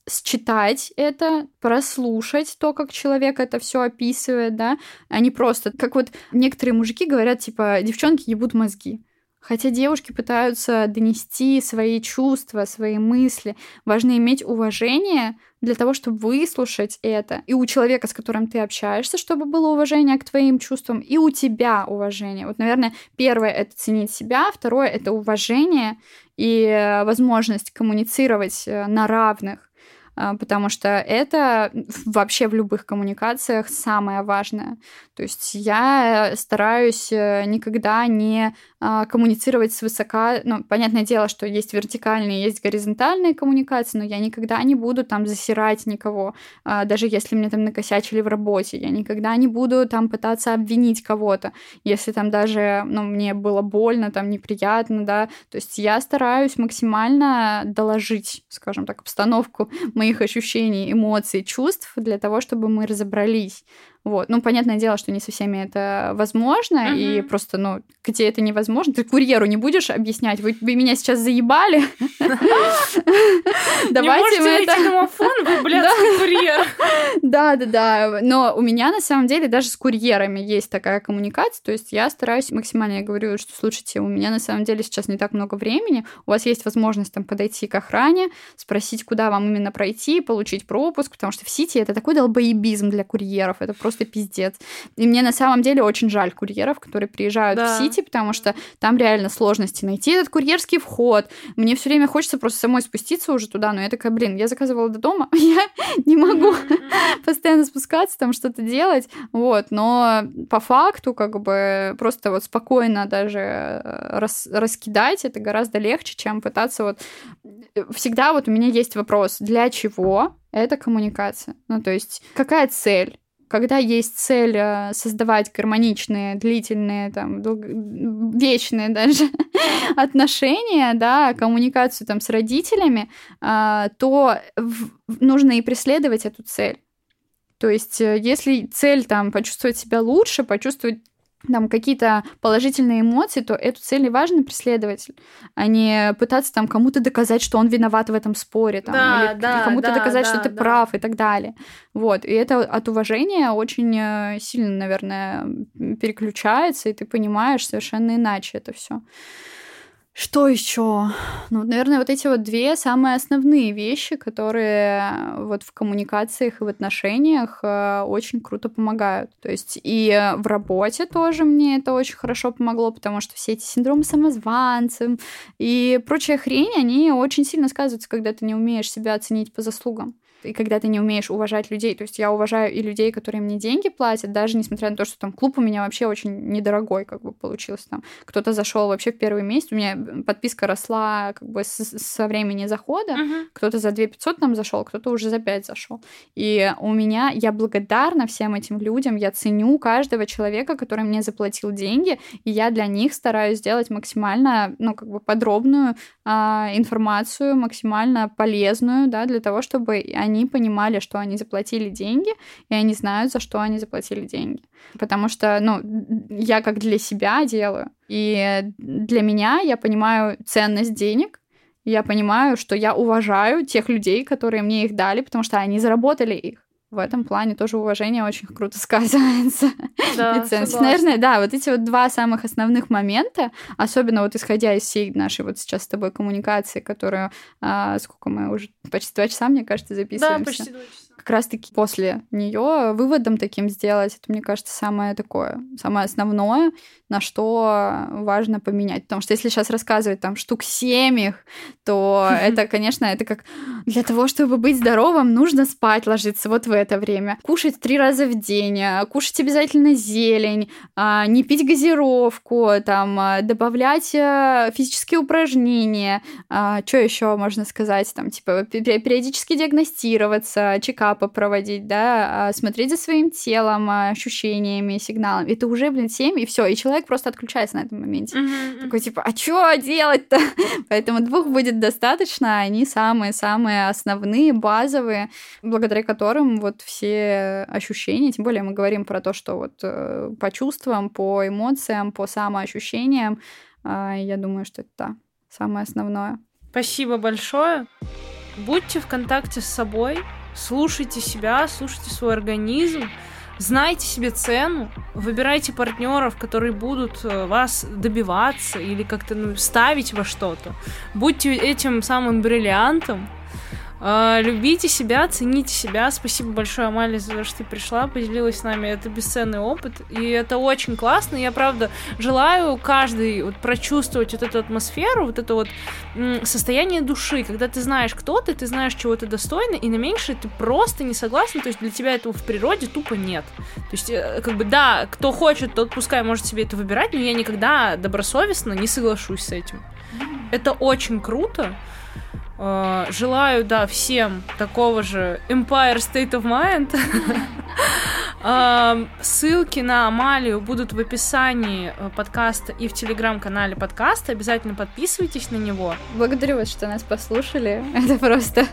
[SPEAKER 1] считать это, прослушать то, как человек это все описывает, да, а не просто, как вот некоторые мужики говорят, типа, девчонки ебут мозги. Хотя девушки пытаются донести свои чувства, свои мысли. Важно иметь уважение для того, чтобы выслушать это. И у человека, с которым ты общаешься, чтобы было уважение к твоим чувствам, и у тебя уважение. Вот, наверное, первое — это ценить себя, второе — это уважение и возможность коммуницировать э, на равных. А, потому что это вообще в любых коммуникациях самое важное. То есть я стараюсь э, никогда не коммуницировать свысока. Ну, понятное дело, что есть вертикальные, есть горизонтальные коммуникации, но я никогда не буду там засирать никого, а, даже если мне там накосячили в работе. Я никогда не буду там пытаться обвинить кого-то, если там даже, ну, мне было больно, там неприятно, да. То есть я стараюсь максимально доложить, скажем так, обстановку моих ощущений, эмоций, чувств для того, чтобы мы разобрались. Вот. Ну, понятное дело, что не со всеми это возможно, uh-huh. и просто, ну, где это невозможно, ты курьеру не будешь объяснять, вы, вы меня сейчас заебали.
[SPEAKER 2] Давайте мы это... домофон, вы блядский курьер.
[SPEAKER 1] Да, да, да. Но у меня, на самом деле, даже с курьерами есть такая коммуникация, то есть я стараюсь максимально, я говорю, что, слушайте, у меня, на самом деле, сейчас не так много времени, у вас есть возможность там подойти к охране, спросить, куда вам именно пройти, получить пропуск, потому что в Сити это такой долбоебизм для курьеров, это просто просто пиздец. И мне на самом деле очень жаль курьеров, которые приезжают да. в Сити, потому что там реально сложности найти этот курьерский вход. Мне все время хочется просто самой спуститься уже туда, но я такая, блин, я заказывала до дома, я не могу постоянно спускаться, там что-то делать, вот, но по факту как бы просто вот спокойно даже э, рас раскидать это гораздо легче, чем пытаться вот... Э, всегда вот у меня есть вопрос, для чего это коммуникация? Ну, то есть, какая цель? Когда есть цель э, создавать гармоничные, длительные, там, вечные даже отношения, да, коммуникацию там с родителями, а, то нужно и преследовать эту цель. То есть, э, если цель там почувствовать себя лучше, почувствовать там какие-то положительные эмоции, то эту цель и важно преследовать, а не пытаться там кому-то доказать, что он виноват в этом споре, там, да, или да, кому-то да, доказать, да, что ты да. прав и так далее. Вот. И это от уважения очень э, сильно, наверное, переключается, и ты понимаешь совершенно иначе это все. Что еще? Ну, наверное, вот эти вот две самые основные вещи, которые вот в коммуникациях и в отношениях э, очень круто помогают. То есть и в работе тоже мне это очень хорошо помогло, потому что все эти синдромы самозванцем и прочая хрень, они очень сильно сказываются, когда ты не умеешь себя оценить по заслугам и когда ты не умеешь уважать людей. То есть я уважаю и людей, которые мне деньги платят, даже несмотря на то, что там клуб у меня вообще очень недорогой, как бы получился там. Кто-то зашел вообще в первый месяц, у меня подписка росла как бы с, со времени захода, uh-huh. кто-то за 2 500 там зашел, кто-то уже за 5 зашел. И у меня, я благодарна всем этим людям, я ценю каждого человека, который мне заплатил деньги, и я для них стараюсь сделать максимально, ну, как бы подробную а, информацию, максимально полезную, да, для того, чтобы они они понимали, что они заплатили деньги, и они знают, за что они заплатили деньги. Потому что, ну, я как для себя делаю. И для меня я понимаю ценность денег, я понимаю, что я уважаю тех людей, которые мне их дали, потому что они заработали их в этом плане тоже уважение очень круто сказывается.
[SPEAKER 2] Да.
[SPEAKER 1] Наверное, да, вот эти вот два самых основных момента, особенно вот исходя из всей нашей вот сейчас с тобой коммуникации, которую, а, сколько мы уже, почти два часа, мне кажется, записываемся.
[SPEAKER 2] Да, почти два часа
[SPEAKER 1] как раз-таки после нее выводом таким сделать, это, мне кажется, самое такое, самое основное, на что важно поменять. Потому что если сейчас рассказывать там штук семь их, то это, конечно, это как для того, чтобы быть здоровым, нужно спать ложиться вот в это время, кушать три раза в день, а, кушать обязательно зелень, а, не пить газировку, там, а, добавлять физические упражнения, что еще можно сказать, там, типа, периодически диагностироваться, чекап этапы проводить, да, смотреть за своим телом, ощущениями, сигналами. Это уже, блин, 7, и все, и человек просто отключается на этом моменте. Mm-hmm. Такой, типа, а что делать-то? Поэтому двух будет достаточно, они самые-самые основные, базовые, благодаря которым вот все ощущения, тем более мы говорим про то, что вот э, по чувствам, по эмоциям, по самоощущениям, а, я думаю, что это да, самое основное.
[SPEAKER 2] Спасибо большое. Будьте в контакте с собой, Слушайте себя, слушайте свой организм, знайте себе цену, выбирайте партнеров, которые будут э, вас добиваться или как-то ну, ставить во что-то. Будьте этим самым бриллиантом, любите себя, цените себя. Спасибо большое, Амалия, за то, что ты пришла, поделилась с нами. Это бесценный опыт, и это очень классно. Я, правда, желаю каждый вот прочувствовать вот эту атмосферу, вот это вот состояние души, когда ты знаешь, кто ты, ты знаешь, чего ты достойна, и на меньшее ты просто не согласен, то есть для тебя этого в природе тупо нет. То есть, э, как бы, да, кто хочет, тот пускай может себе это выбирать, но я никогда добросовестно не соглашусь с этим. Это очень круто. Э, желаю, да, всем такого же Empire State of Mind. Эм, ссылки на Амалию будут в описании э, подкаста и в телеграм-канале подкаста. Обязательно подписывайтесь на него.
[SPEAKER 1] Благодарю вас, что нас послушали. Это просто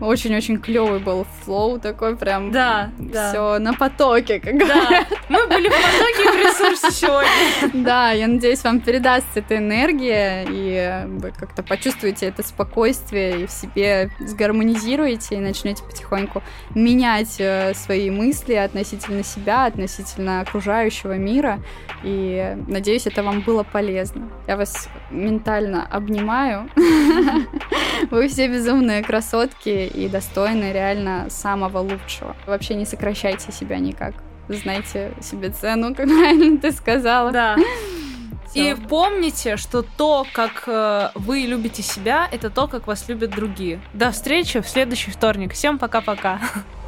[SPEAKER 1] очень-очень клевый был флоу такой прям.
[SPEAKER 2] Да, да.
[SPEAKER 1] Все на потоке, как
[SPEAKER 2] Да, мы были в потоке в ресурсе сегодня.
[SPEAKER 1] Да, я надеюсь, вам передастся эта энергия, и вы как-то почувствуете это спокойствие и в себе сгармонизируете, и начнете потихоньку менять э, свои мысли относительно себя, относительно окружающего мира. И надеюсь, это вам было полезно. Я вас ментально обнимаю. Вы все безумные красотки и достойны реально самого лучшего. Вообще не сокращайте себя никак. Знайте себе цену, как правильно ты сказала.
[SPEAKER 2] Да. И помните, что то, как э, вы любите себя, это то, как вас любят другие. До встречи в следующий вторник. Всем пока-пока.